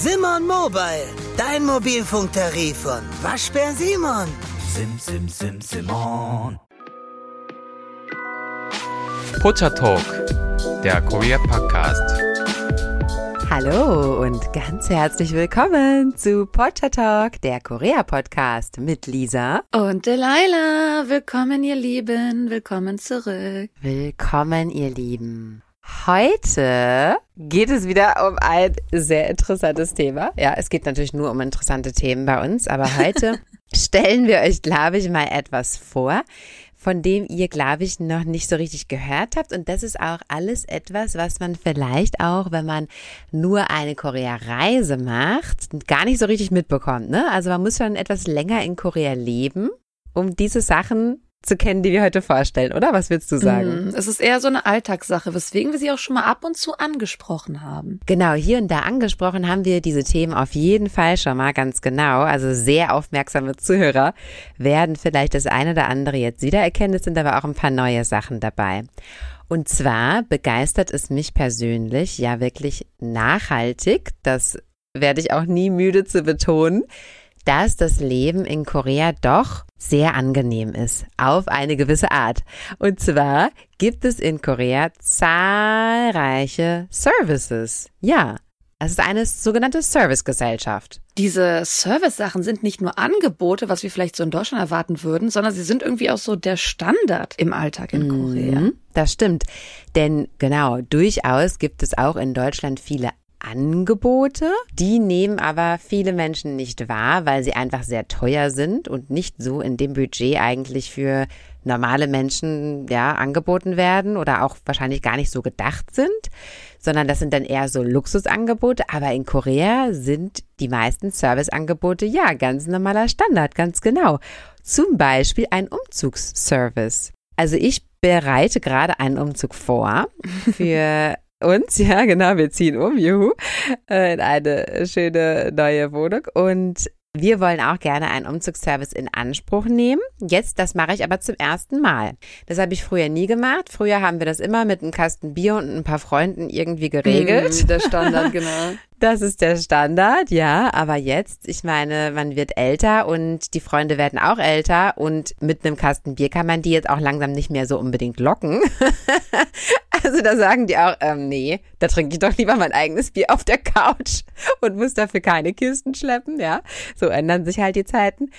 Simon Mobile, dein Mobilfunktarif von Waschbär Simon. Sim, sim, sim, Simon. Pocha Talk, der Korea Podcast. Hallo und ganz herzlich willkommen zu Pocha Talk, der Korea Podcast mit Lisa und Delilah. Willkommen, ihr Lieben. Willkommen zurück. Willkommen, ihr Lieben. Heute geht es wieder um ein sehr interessantes Thema. Ja, es geht natürlich nur um interessante Themen bei uns, aber heute stellen wir euch, glaube ich, mal etwas vor, von dem ihr, glaube ich, noch nicht so richtig gehört habt. Und das ist auch alles etwas, was man vielleicht auch, wenn man nur eine Korea-Reise macht, gar nicht so richtig mitbekommt. Ne? Also man muss schon etwas länger in Korea leben, um diese Sachen zu kennen, die wir heute vorstellen, oder? Was willst du sagen? Mm, es ist eher so eine Alltagssache, weswegen wir sie auch schon mal ab und zu angesprochen haben. Genau, hier und da angesprochen haben wir diese Themen auf jeden Fall schon mal ganz genau. Also sehr aufmerksame Zuhörer werden vielleicht das eine oder andere jetzt wiedererkennen. Es sind aber auch ein paar neue Sachen dabei. Und zwar begeistert es mich persönlich ja wirklich nachhaltig. Das werde ich auch nie müde zu betonen dass das Leben in Korea doch sehr angenehm ist, auf eine gewisse Art. Und zwar gibt es in Korea zahlreiche Services. Ja, es ist eine sogenannte Servicegesellschaft. Diese Service-Sachen sind nicht nur Angebote, was wir vielleicht so in Deutschland erwarten würden, sondern sie sind irgendwie auch so der Standard im Alltag in Korea. Mm, das stimmt. Denn genau, durchaus gibt es auch in Deutschland viele Angebote. Die nehmen aber viele Menschen nicht wahr, weil sie einfach sehr teuer sind und nicht so in dem Budget eigentlich für normale Menschen ja angeboten werden oder auch wahrscheinlich gar nicht so gedacht sind, sondern das sind dann eher so Luxusangebote. Aber in Korea sind die meisten Serviceangebote ja ganz normaler Standard, ganz genau. Zum Beispiel ein Umzugsservice. Also ich bereite gerade einen Umzug vor für uns, ja, genau, wir ziehen um, juhu, äh, in eine schöne neue Wohnung und wir wollen auch gerne einen Umzugsservice in Anspruch nehmen. Jetzt, das mache ich aber zum ersten Mal. Das habe ich früher nie gemacht. Früher haben wir das immer mit einem Kasten Bier und ein paar Freunden irgendwie geregelt. Mm, der Standard, genau. Das ist der Standard, ja. Aber jetzt, ich meine, man wird älter und die Freunde werden auch älter und mit einem Kasten Bier kann man die jetzt auch langsam nicht mehr so unbedingt locken. also da sagen die auch, ähm, nee, da trinke ich doch lieber mein eigenes Bier auf der Couch und muss dafür keine Kisten schleppen, ja. So ändern sich halt die Zeiten.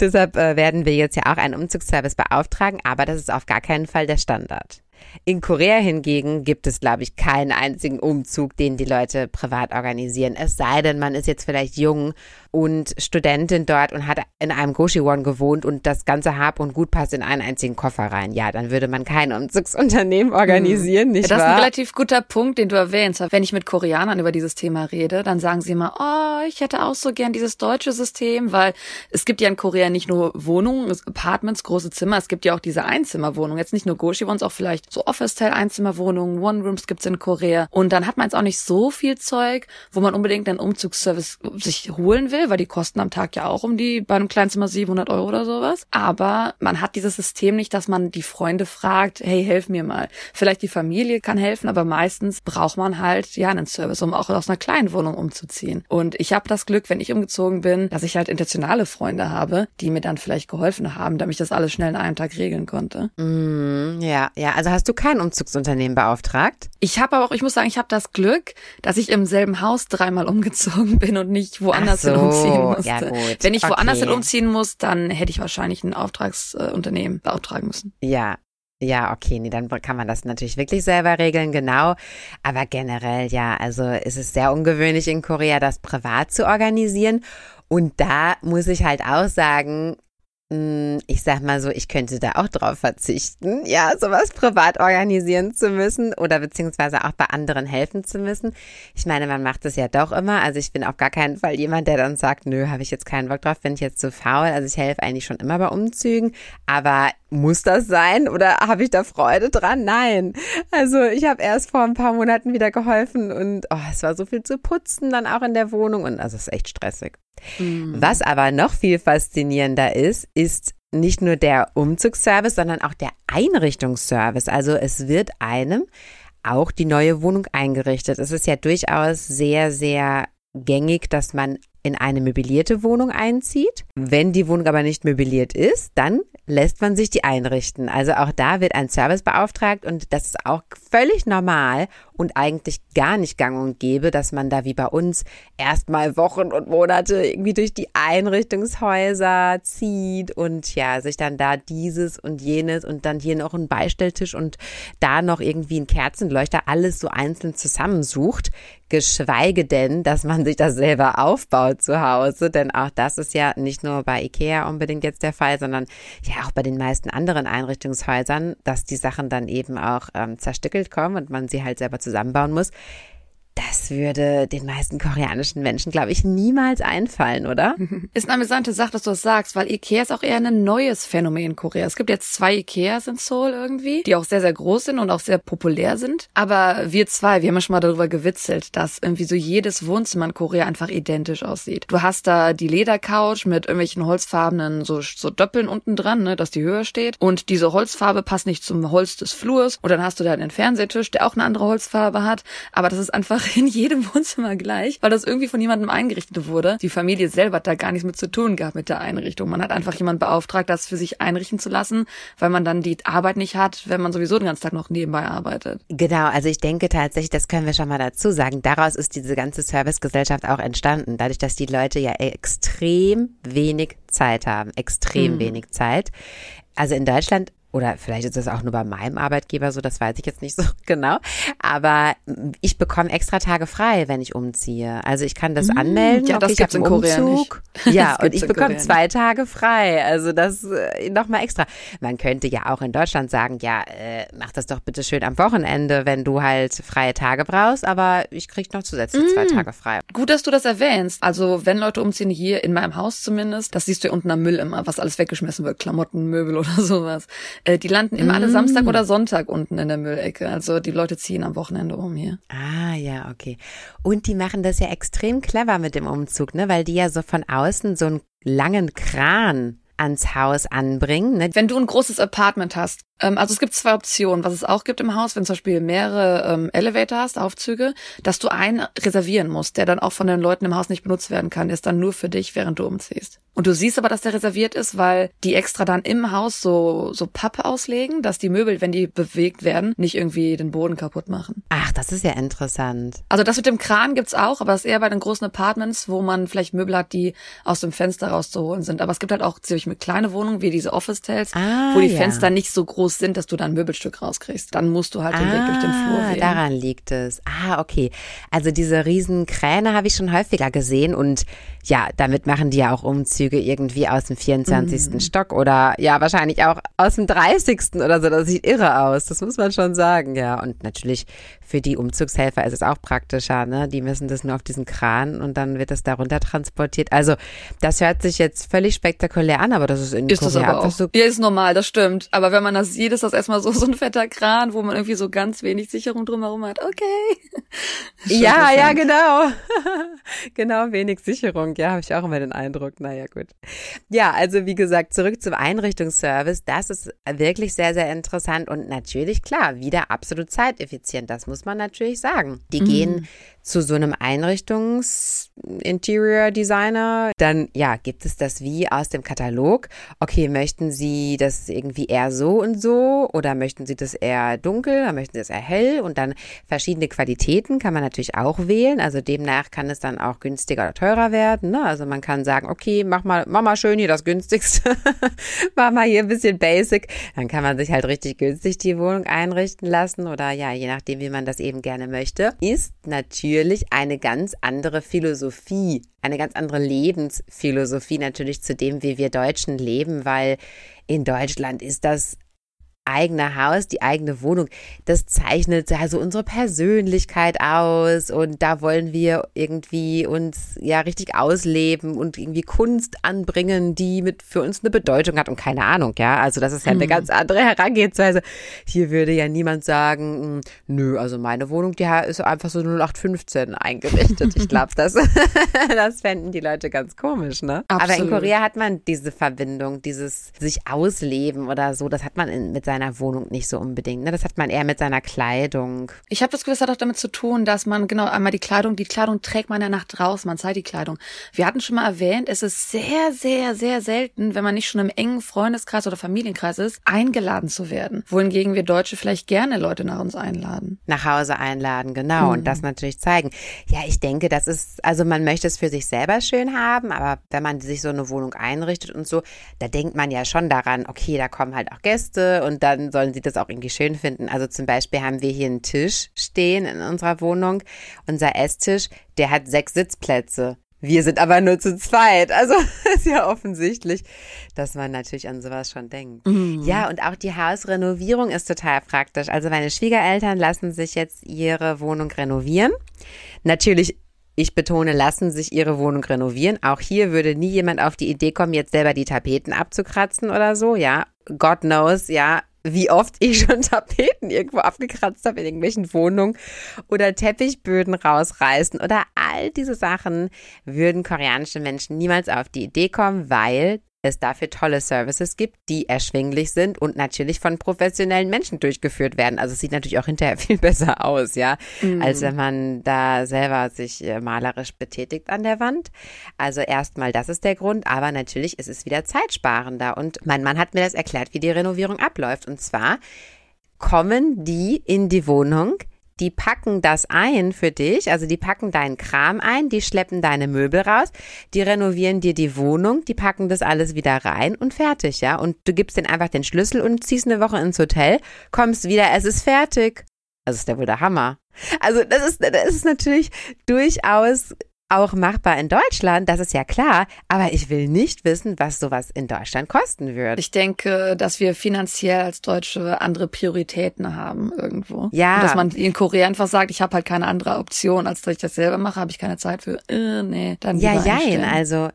Deshalb äh, werden wir jetzt ja auch einen Umzugsservice beauftragen, aber das ist auf gar keinen Fall der Standard. In Korea hingegen gibt es, glaube ich, keinen einzigen Umzug, den die Leute privat organisieren. Es sei denn, man ist jetzt vielleicht jung und Studentin dort und hat in einem Goshiwon gewohnt und das ganze Hab und Gut passt in einen einzigen Koffer rein. Ja, dann würde man kein Umzugsunternehmen organisieren, nicht ja, das wahr? Das ist ein relativ guter Punkt, den du erwähnst. Wenn ich mit Koreanern über dieses Thema rede, dann sagen sie immer, oh, ich hätte auch so gern dieses deutsche System, weil es gibt ja in Korea nicht nur Wohnungen, Apartments, große Zimmer, es gibt ja auch diese Einzimmerwohnungen. Jetzt nicht nur Goshiwons, auch vielleicht so Office-Teil-Einzimmerwohnungen, One-Rooms gibt's in Korea. Und dann hat man jetzt auch nicht so viel Zeug, wo man unbedingt einen Umzugsservice sich holen will, weil die kosten am Tag ja auch um die, bei einem Kleinzimmer 700 Euro oder sowas. Aber man hat dieses System nicht, dass man die Freunde fragt, hey, helf mir mal. Vielleicht die Familie kann helfen, aber meistens braucht man halt, ja, einen Service, um auch aus einer kleinen Wohnung umzuziehen. Und ich habe das Glück, wenn ich umgezogen bin, dass ich halt intentionale Freunde habe, die mir dann vielleicht geholfen haben, damit ich das alles schnell in einem Tag regeln konnte. Mm, ja, ja. Also hast du kein Umzugsunternehmen beauftragt? Ich habe aber auch, ich muss sagen, ich habe das Glück, dass ich im selben Haus dreimal umgezogen bin und nicht woanders so, hin umziehen musste. Ja, gut. Wenn ich okay. woanders hin umziehen muss, dann hätte ich wahrscheinlich ein Auftragsunternehmen beauftragen müssen. Ja, ja, okay, nee, dann kann man das natürlich wirklich selber regeln, genau. Aber generell, ja, also ist es sehr ungewöhnlich in Korea, das privat zu organisieren. Und da muss ich halt auch sagen, ich sag mal so, ich könnte da auch drauf verzichten, ja, sowas privat organisieren zu müssen oder beziehungsweise auch bei anderen helfen zu müssen. Ich meine, man macht es ja doch immer. Also ich bin auf gar keinen Fall jemand, der dann sagt, nö, habe ich jetzt keinen Bock drauf, bin ich jetzt zu faul. Also ich helfe eigentlich schon immer bei Umzügen. Aber muss das sein oder habe ich da Freude dran? Nein. Also ich habe erst vor ein paar Monaten wieder geholfen und oh, es war so viel zu putzen dann auch in der Wohnung und also es ist echt stressig. Mhm. Was aber noch viel faszinierender ist, ist nicht nur der Umzugsservice, sondern auch der Einrichtungsservice. Also es wird einem auch die neue Wohnung eingerichtet. Es ist ja durchaus sehr, sehr gängig, dass man in eine möblierte Wohnung einzieht. Wenn die Wohnung aber nicht möbliert ist, dann lässt man sich die einrichten. Also auch da wird ein Service beauftragt und das ist auch völlig normal und eigentlich gar nicht gang und gäbe, dass man da wie bei uns erstmal Wochen und Monate irgendwie durch die Einrichtungshäuser zieht und ja, sich dann da dieses und jenes und dann hier noch ein Beistelltisch und da noch irgendwie ein Kerzenleuchter alles so einzeln zusammensucht geschweige denn, dass man sich das selber aufbaut zu Hause, denn auch das ist ja nicht nur bei Ikea unbedingt jetzt der Fall, sondern ja auch bei den meisten anderen Einrichtungshäusern, dass die Sachen dann eben auch ähm, zerstückelt kommen und man sie halt selber zusammenbauen muss. Das würde den meisten koreanischen Menschen, glaube ich, niemals einfallen, oder? Ist eine amüsante Sache, dass du das sagst, weil Ikea ist auch eher ein neues Phänomen in Korea. Es gibt jetzt zwei Ikeas in Seoul irgendwie, die auch sehr, sehr groß sind und auch sehr populär sind. Aber wir zwei, wir haben ja schon mal darüber gewitzelt, dass irgendwie so jedes Wohnzimmer in Korea einfach identisch aussieht. Du hast da die Ledercouch mit irgendwelchen holzfarbenen so, so Doppeln unten dran, ne, dass die höher steht. Und diese Holzfarbe passt nicht zum Holz des Flurs. Und dann hast du da den Fernsehtisch, der auch eine andere Holzfarbe hat. Aber das ist einfach in jedem Wohnzimmer gleich, weil das irgendwie von jemandem eingerichtet wurde. Die Familie selber hat da gar nichts mit zu tun gehabt mit der Einrichtung. Man hat einfach jemanden beauftragt, das für sich einrichten zu lassen, weil man dann die Arbeit nicht hat, wenn man sowieso den ganzen Tag noch nebenbei arbeitet. Genau, also ich denke tatsächlich, das können wir schon mal dazu sagen. Daraus ist diese ganze Servicegesellschaft auch entstanden, dadurch, dass die Leute ja extrem wenig Zeit haben, extrem mhm. wenig Zeit. Also in Deutschland oder vielleicht ist es auch nur bei meinem Arbeitgeber so, das weiß ich jetzt nicht so genau. Aber ich bekomme extra Tage frei, wenn ich umziehe. Also ich kann das mmh, anmelden. Ja, das okay, gibt's in Korea Umzug. nicht. Ja, und ich bekomme zwei Tage frei. Also das äh, nochmal extra. Man könnte ja auch in Deutschland sagen, ja, äh, mach das doch bitte schön am Wochenende, wenn du halt freie Tage brauchst. Aber ich krieg noch zusätzlich mmh. zwei Tage frei. Gut, dass du das erwähnst. Also wenn Leute umziehen, hier in meinem Haus zumindest, das siehst du ja unten am Müll immer, was alles weggeschmissen wird. Klamotten, Möbel oder sowas. Äh, die landen immer alle Samstag mm. oder Sonntag unten in der Müllecke. Also die Leute ziehen am Wochenende um hier. Ah, ja, okay. Und die machen das ja extrem clever mit dem Umzug, ne? Weil die ja so von außen so einen langen Kran ans Haus anbringen. Ne? Wenn du ein großes Apartment hast, ähm, also es gibt zwei Optionen, was es auch gibt im Haus, wenn zum Beispiel mehrere ähm, Elevator hast, Aufzüge, dass du einen reservieren musst, der dann auch von den Leuten im Haus nicht benutzt werden kann, der ist dann nur für dich, während du umziehst. Und du siehst aber, dass der reserviert ist, weil die extra dann im Haus so, so Pappe auslegen, dass die Möbel, wenn die bewegt werden, nicht irgendwie den Boden kaputt machen. Ach, das ist ja interessant. Also das mit dem Kran gibt's auch, aber das ist eher bei den großen Apartments, wo man vielleicht Möbel hat, die aus dem Fenster rauszuholen sind. Aber es gibt halt auch ziemlich kleine Wohnungen, wie diese Office-Tales, ah, wo die ja. Fenster nicht so groß sind, dass du da ein Möbelstück rauskriegst. Dann musst du halt den ah, Weg durch den Flur wählen. daran liegt es. Ah, okay. Also diese riesen Kräne habe ich schon häufiger gesehen und ja, damit machen die ja auch Umzüge irgendwie aus dem 24. Mhm. Stock oder ja, wahrscheinlich auch aus dem 30. oder so. Das sieht irre aus. Das muss man schon sagen, ja. Und natürlich für die Umzugshelfer ist es auch praktischer, ne? Die müssen das nur auf diesen Kran und dann wird das darunter transportiert. Also, das hört sich jetzt völlig spektakulär an, aber das ist in ist Korea das aber auch. so. Ja, ist normal, das stimmt. Aber wenn man das sieht, ist das erstmal so, so ein fetter Kran, wo man irgendwie so ganz wenig Sicherung drumherum hat. Okay. Ja, ja, genau. genau, wenig Sicherung. Ja, habe ich auch immer den Eindruck. Naja, gut. Ja, also wie gesagt, zurück zum Einrichtungsservice. Das ist wirklich sehr, sehr interessant und natürlich, klar, wieder absolut zeiteffizient. Das muss man natürlich sagen. Die mhm. gehen zu so einem Einrichtungs-Interior-Designer, dann ja, gibt es das wie aus dem Katalog. Okay, möchten Sie das irgendwie eher so und so oder möchten Sie das eher dunkel oder möchten Sie das eher hell und dann verschiedene Qualitäten kann man natürlich auch wählen. Also demnach kann es dann auch günstiger oder teurer werden. Ne? Also man kann sagen, okay, mach mal, mach mal schön hier das günstigste, mach mal hier ein bisschen basic. Dann kann man sich halt richtig günstig die Wohnung einrichten lassen oder ja, je nachdem, wie man das eben gerne möchte. Ist natürlich natürlich eine ganz andere Philosophie, eine ganz andere Lebensphilosophie natürlich zu dem, wie wir Deutschen leben, weil in Deutschland ist das eigene Haus, die eigene Wohnung, das zeichnet also unsere Persönlichkeit aus und da wollen wir irgendwie uns ja richtig ausleben und irgendwie Kunst anbringen, die mit für uns eine Bedeutung hat und keine Ahnung, ja, also das ist ja eine mhm. ganz andere Herangehensweise. Hier würde ja niemand sagen, hm, nö, also meine Wohnung, die ist einfach so 0815 eingerichtet. Ich glaube, das, das fänden die Leute ganz komisch, ne? Absolut. Aber in Korea hat man diese Verbindung, dieses sich ausleben oder so, das hat man in, mit seinen seiner Wohnung nicht so unbedingt. Ne? Das hat man eher mit seiner Kleidung. Ich habe das Gefühl, es hat auch damit zu tun, dass man genau einmal die Kleidung, die Kleidung trägt man ja nach draußen, man zeigt die Kleidung. Wir hatten schon mal erwähnt, es ist sehr, sehr, sehr selten, wenn man nicht schon im engen Freundeskreis oder Familienkreis ist, eingeladen zu werden. Wohingegen wir Deutsche vielleicht gerne Leute nach uns einladen. Nach Hause einladen, genau. Mhm. Und das natürlich zeigen. Ja, ich denke, das ist, also man möchte es für sich selber schön haben, aber wenn man sich so eine Wohnung einrichtet und so, da denkt man ja schon daran, okay, da kommen halt auch Gäste und dann sollen sie das auch irgendwie schön finden. Also zum Beispiel haben wir hier einen Tisch stehen in unserer Wohnung. Unser Esstisch, der hat sechs Sitzplätze. Wir sind aber nur zu zweit. Also ist ja offensichtlich, dass man natürlich an sowas schon denkt. Mhm. Ja, und auch die Hausrenovierung ist total praktisch. Also meine Schwiegereltern lassen sich jetzt ihre Wohnung renovieren. Natürlich ich betone, lassen sich ihre Wohnung renovieren. Auch hier würde nie jemand auf die Idee kommen, jetzt selber die Tapeten abzukratzen oder so, ja. God knows, ja, wie oft ich schon Tapeten irgendwo abgekratzt habe in irgendwelchen Wohnungen oder Teppichböden rausreißen oder all diese Sachen würden koreanische Menschen niemals auf die Idee kommen, weil es dafür tolle Services gibt, die erschwinglich sind und natürlich von professionellen Menschen durchgeführt werden. Also es sieht natürlich auch hinterher viel besser aus, ja, mhm. als wenn man da selber sich äh, malerisch betätigt an der Wand. Also erstmal, das ist der Grund, aber natürlich ist es wieder zeitsparender. Und mein Mann hat mir das erklärt, wie die Renovierung abläuft. Und zwar kommen die in die Wohnung, die packen das ein für dich, also die packen deinen Kram ein, die schleppen deine Möbel raus, die renovieren dir die Wohnung, die packen das alles wieder rein und fertig, ja. Und du gibst denen einfach den Schlüssel und ziehst eine Woche ins Hotel, kommst wieder, es ist fertig. Das ist ja wohl der Hammer. Also das ist, das ist natürlich durchaus auch machbar in Deutschland, das ist ja klar, aber ich will nicht wissen, was sowas in Deutschland kosten wird. Ich denke, dass wir finanziell als Deutsche andere Prioritäten haben irgendwo. Ja. Und dass man in Korea einfach sagt, ich habe halt keine andere Option, als dass ich das selber mache, habe ich keine Zeit für. Äh, nee, dann Ja, jein, also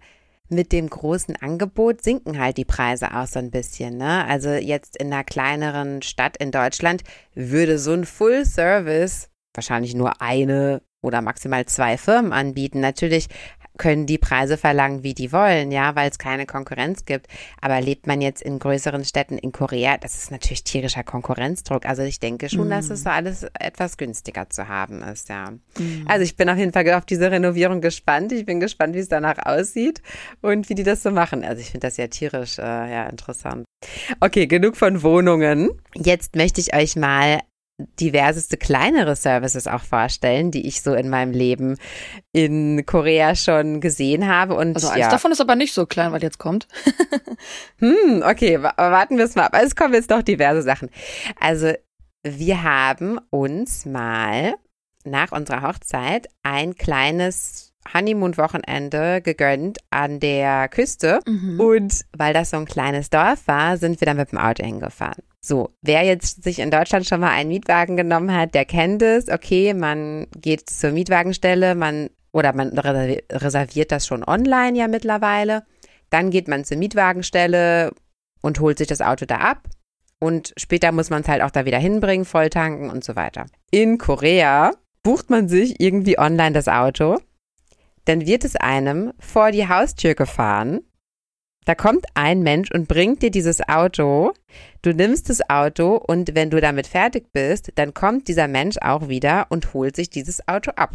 mit dem großen Angebot sinken halt die Preise auch so ein bisschen. Ne? Also jetzt in einer kleineren Stadt in Deutschland würde so ein Full Service wahrscheinlich nur eine oder maximal zwei Firmen anbieten. Natürlich können die Preise verlangen, wie die wollen, ja, weil es keine Konkurrenz gibt. Aber lebt man jetzt in größeren Städten in Korea, das ist natürlich tierischer Konkurrenzdruck. Also ich denke schon, mm. dass es so alles etwas günstiger zu haben ist, ja. Mm. Also ich bin auf jeden Fall auf diese Renovierung gespannt. Ich bin gespannt, wie es danach aussieht und wie die das so machen. Also ich finde das ja tierisch, äh, ja, interessant. Okay, genug von Wohnungen. Jetzt möchte ich euch mal diverseste kleinere Services auch vorstellen, die ich so in meinem Leben in Korea schon gesehen habe. Und also eins ja. davon ist aber nicht so klein, was jetzt kommt. hm, okay, warten wir es mal ab. Es kommen jetzt noch diverse Sachen. Also wir haben uns mal nach unserer Hochzeit ein kleines Honeymoon-Wochenende gegönnt an der Küste. Mhm. Und weil das so ein kleines Dorf war, sind wir dann mit dem Auto hingefahren. So, wer jetzt sich in Deutschland schon mal einen Mietwagen genommen hat, der kennt es. Okay, man geht zur Mietwagenstelle, man oder man reserviert das schon online ja mittlerweile. Dann geht man zur Mietwagenstelle und holt sich das Auto da ab. Und später muss man es halt auch da wieder hinbringen, voll tanken und so weiter. In Korea bucht man sich irgendwie online das Auto. Dann wird es einem vor die Haustür gefahren da kommt ein Mensch und bringt dir dieses Auto. Du nimmst das Auto und wenn du damit fertig bist, dann kommt dieser Mensch auch wieder und holt sich dieses Auto ab.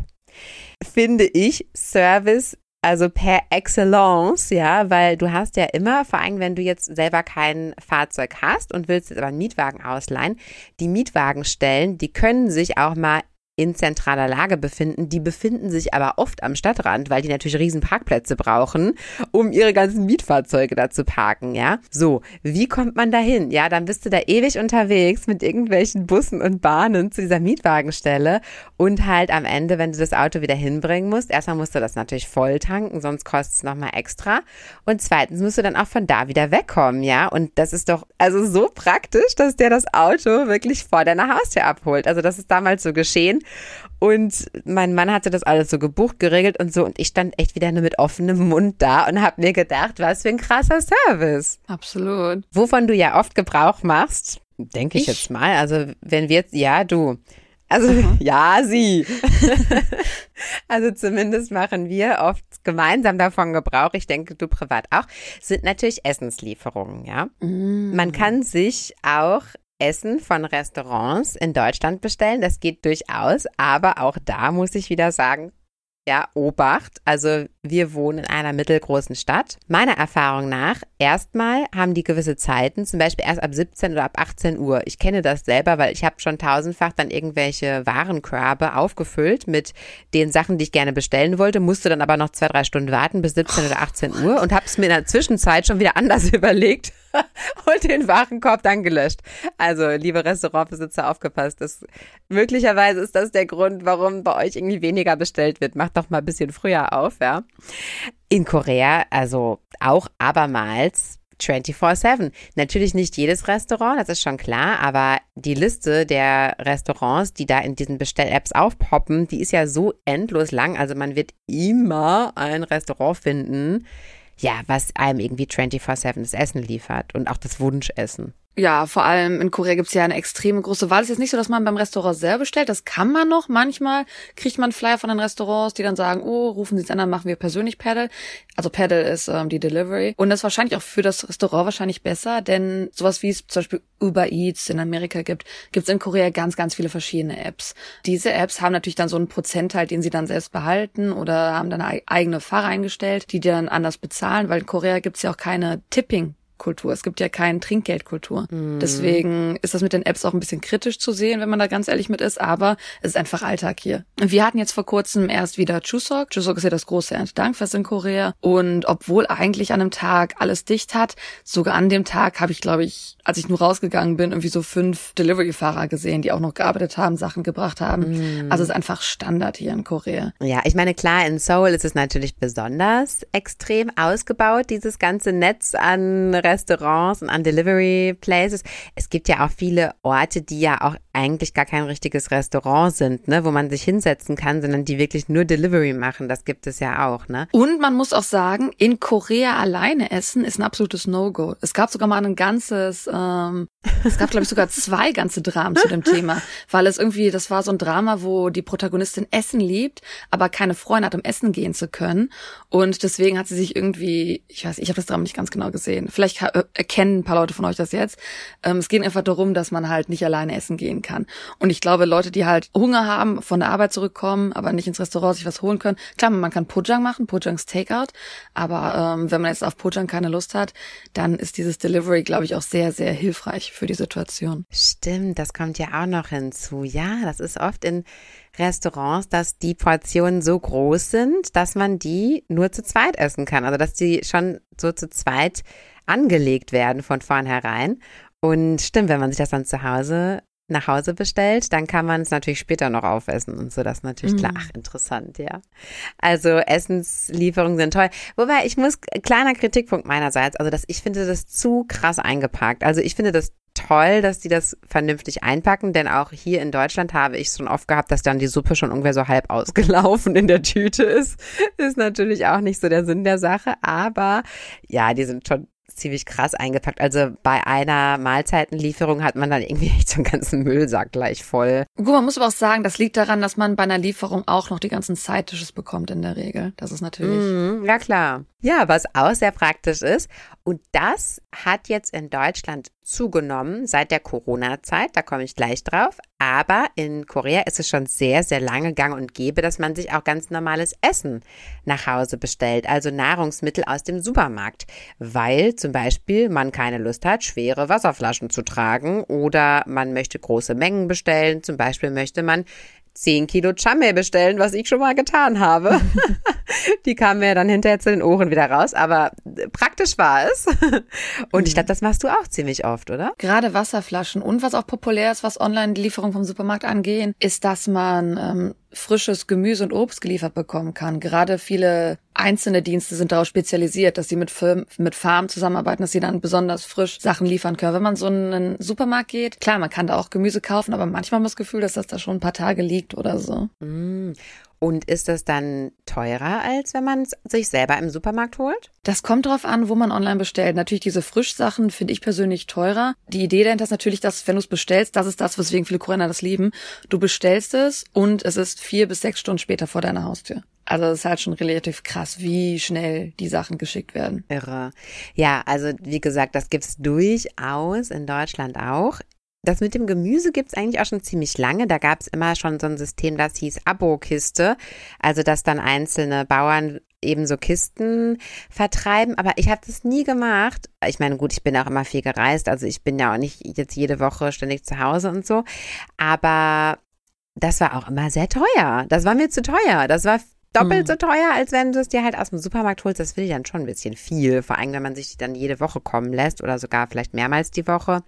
Finde ich Service also per excellence, ja, weil du hast ja immer, vor allem wenn du jetzt selber kein Fahrzeug hast und willst jetzt aber einen Mietwagen ausleihen, die Mietwagenstellen, die können sich auch mal in zentraler Lage befinden. Die befinden sich aber oft am Stadtrand, weil die natürlich riesen Parkplätze brauchen, um ihre ganzen Mietfahrzeuge da zu parken, ja. So, wie kommt man da hin? Ja, dann bist du da ewig unterwegs mit irgendwelchen Bussen und Bahnen zu dieser Mietwagenstelle und halt am Ende, wenn du das Auto wieder hinbringen musst, erstmal musst du das natürlich voll tanken, sonst kostet es nochmal extra. Und zweitens musst du dann auch von da wieder wegkommen, ja. Und das ist doch also so praktisch, dass der das Auto wirklich vor deiner Haustür abholt. Also das ist damals so geschehen. Und mein Mann hatte das alles so gebucht, geregelt und so. Und ich stand echt wieder nur mit offenem Mund da und habe mir gedacht, was für ein krasser Service. Absolut. Wovon du ja oft Gebrauch machst, denke ich, ich, jetzt mal. Also wenn wir jetzt, ja, du. Also Aha. ja, sie. also zumindest machen wir oft gemeinsam davon Gebrauch. Ich denke, du privat auch. Sind natürlich Essenslieferungen, ja. Mm. Man kann sich auch Essen von Restaurants in Deutschland bestellen. Das geht durchaus, aber auch da muss ich wieder sagen, ja, Obacht. Also wir wohnen in einer mittelgroßen Stadt. Meiner Erfahrung nach, erstmal haben die gewisse Zeiten, zum Beispiel erst ab 17 oder ab 18 Uhr. Ich kenne das selber, weil ich habe schon tausendfach dann irgendwelche Warenkörbe aufgefüllt mit den Sachen, die ich gerne bestellen wollte, musste dann aber noch zwei, drei Stunden warten bis 17 oder 18 Uhr und habe es mir in der Zwischenzeit schon wieder anders überlegt und den Warenkorb dann gelöscht. Also, liebe Restaurantbesitzer, aufgepasst. Das, möglicherweise ist das der Grund, warum bei euch irgendwie weniger bestellt wird. Macht doch mal ein bisschen früher auf, ja. In Korea, also auch abermals 24-7. Natürlich nicht jedes Restaurant, das ist schon klar, aber die Liste der Restaurants, die da in diesen Bestell-Apps aufpoppen, die ist ja so endlos lang. Also man wird immer ein Restaurant finden, ja, was einem irgendwie 24-7 das Essen liefert und auch das Wunschessen. Ja, vor allem in Korea gibt's ja eine extreme große Wahl. Es ist jetzt nicht so, dass man beim Restaurant selber bestellt. Das kann man noch. Manchmal kriegt man Flyer von den Restaurants, die dann sagen, oh, rufen Sie es an, dann machen wir persönlich Paddle. Also Paddle ist ähm, die Delivery. Und das ist wahrscheinlich auch für das Restaurant wahrscheinlich besser, denn sowas wie es zum Beispiel Uber Eats in Amerika gibt, gibt's in Korea ganz, ganz viele verschiedene Apps. Diese Apps haben natürlich dann so einen Prozentteil, den sie dann selbst behalten oder haben dann eigene Fahrer eingestellt, die dann anders bezahlen, weil in Korea gibt's ja auch keine Tipping Kultur. Es gibt ja keine Trinkgeldkultur. Mhm. Deswegen ist das mit den Apps auch ein bisschen kritisch zu sehen, wenn man da ganz ehrlich mit ist, aber es ist einfach Alltag hier. Wir hatten jetzt vor kurzem erst wieder Chuseok. Chuseok ist ja das große Erntedankfest in Korea und obwohl eigentlich an einem Tag alles dicht hat, sogar an dem Tag habe ich, glaube ich, als ich nur rausgegangen bin, irgendwie so fünf Delivery-Fahrer gesehen, die auch noch gearbeitet haben, Sachen gebracht haben. Mhm. Also es ist einfach Standard hier in Korea. Ja, ich meine, klar, in Seoul ist es natürlich besonders extrem ausgebaut, dieses ganze Netz an Restaurants und an Delivery Places. Es gibt ja auch viele Orte, die ja auch eigentlich gar kein richtiges Restaurant sind, ne, wo man sich hinsetzen kann, sondern die wirklich nur Delivery machen. Das gibt es ja auch, ne? Und man muss auch sagen, in Korea alleine essen ist ein absolutes No-Go. Es gab sogar mal ein ganzes, ähm, es gab glaube ich sogar zwei ganze Dramen zu dem Thema, weil es irgendwie, das war so ein Drama, wo die Protagonistin Essen liebt, aber keine Freunde hat, um essen gehen zu können. Und deswegen hat sie sich irgendwie, ich weiß, ich habe das Drama nicht ganz genau gesehen. Vielleicht erkennen ein paar Leute von euch das jetzt. Ähm, es geht einfach darum, dass man halt nicht alleine essen gehen kann. Und ich glaube, Leute, die halt Hunger haben, von der Arbeit zurückkommen, aber nicht ins Restaurant sich was holen können, klar, man kann Pojang machen, Pojangs Takeout, aber ähm, wenn man jetzt auf Pojang keine Lust hat, dann ist dieses Delivery, glaube ich, auch sehr, sehr hilfreich für die Situation. Stimmt, das kommt ja auch noch hinzu. Ja, das ist oft in Restaurants, dass die Portionen so groß sind, dass man die nur zu zweit essen kann. Also dass die schon so zu zweit angelegt werden von vornherein. Und stimmt, wenn man sich das dann zu Hause nach Hause bestellt, dann kann man es natürlich später noch aufessen und so. Das ist natürlich mhm. klar. Ach, interessant, ja. Also Essenslieferungen sind toll. Wobei ich muss, kleiner Kritikpunkt meinerseits, also dass ich finde das zu krass eingepackt. Also ich finde das toll, dass die das vernünftig einpacken, denn auch hier in Deutschland habe ich schon oft gehabt, dass dann die Suppe schon ungefähr so halb ausgelaufen in der Tüte ist. Ist natürlich auch nicht so der Sinn der Sache, aber ja, die sind schon ziemlich krass eingepackt. Also bei einer Mahlzeitenlieferung hat man dann irgendwie echt so einen ganzen Müllsack gleich voll. Gut, man muss aber auch sagen, das liegt daran, dass man bei einer Lieferung auch noch die ganzen Side-Dishes bekommt in der Regel. Das ist natürlich. Mm, ja, klar. Ja, was auch sehr praktisch ist. Und das hat jetzt in Deutschland zugenommen seit der Corona-Zeit. Da komme ich gleich drauf. Aber in Korea ist es schon sehr, sehr lange gang und gäbe, dass man sich auch ganz normales Essen nach Hause bestellt. Also Nahrungsmittel aus dem Supermarkt. Weil zum Beispiel man keine Lust hat, schwere Wasserflaschen zu tragen oder man möchte große Mengen bestellen. Zum Beispiel möchte man 10 Kilo Chamay bestellen, was ich schon mal getan habe. Die kamen mir dann hinterher zu den Ohren wieder raus, aber praktisch war es. Und ich glaube, das machst du auch ziemlich oft, oder? Gerade Wasserflaschen und was auch populär ist, was Online-Lieferung vom Supermarkt angehen, ist, dass man ähm, frisches Gemüse und Obst geliefert bekommen kann. Gerade viele einzelne Dienste sind darauf spezialisiert, dass sie mit Firmen, mit Farmen zusammenarbeiten, dass sie dann besonders frisch Sachen liefern können. Wenn man so in einen Supermarkt geht, klar, man kann da auch Gemüse kaufen, aber manchmal hat man das Gefühl, dass das da schon ein paar Tage liegt oder so. Mm. Und ist das dann teurer, als wenn man es sich selber im Supermarkt holt? Das kommt drauf an, wo man online bestellt. Natürlich diese Frischsachen finde ich persönlich teurer. Die Idee dahinter ist natürlich, dass wenn du es bestellst, das ist das, weswegen viele Koreaner das lieben. Du bestellst es und es ist vier bis sechs Stunden später vor deiner Haustür. Also es ist halt schon relativ krass, wie schnell die Sachen geschickt werden. Irre. Ja, also wie gesagt, das gibt's durchaus in Deutschland auch. Das mit dem Gemüse gibt's eigentlich auch schon ziemlich lange. Da gab's immer schon so ein System, das hieß Abo-Kiste. Also, dass dann einzelne Bauern eben so Kisten vertreiben. Aber ich habe das nie gemacht. Ich meine, gut, ich bin auch immer viel gereist. Also ich bin ja auch nicht jetzt jede Woche ständig zu Hause und so. Aber das war auch immer sehr teuer. Das war mir zu teuer. Das war doppelt Hm. so teuer, als wenn du es dir halt aus dem Supermarkt holst. Das finde ich dann schon ein bisschen viel. Vor allem, wenn man sich die dann jede Woche kommen lässt oder sogar vielleicht mehrmals die Woche.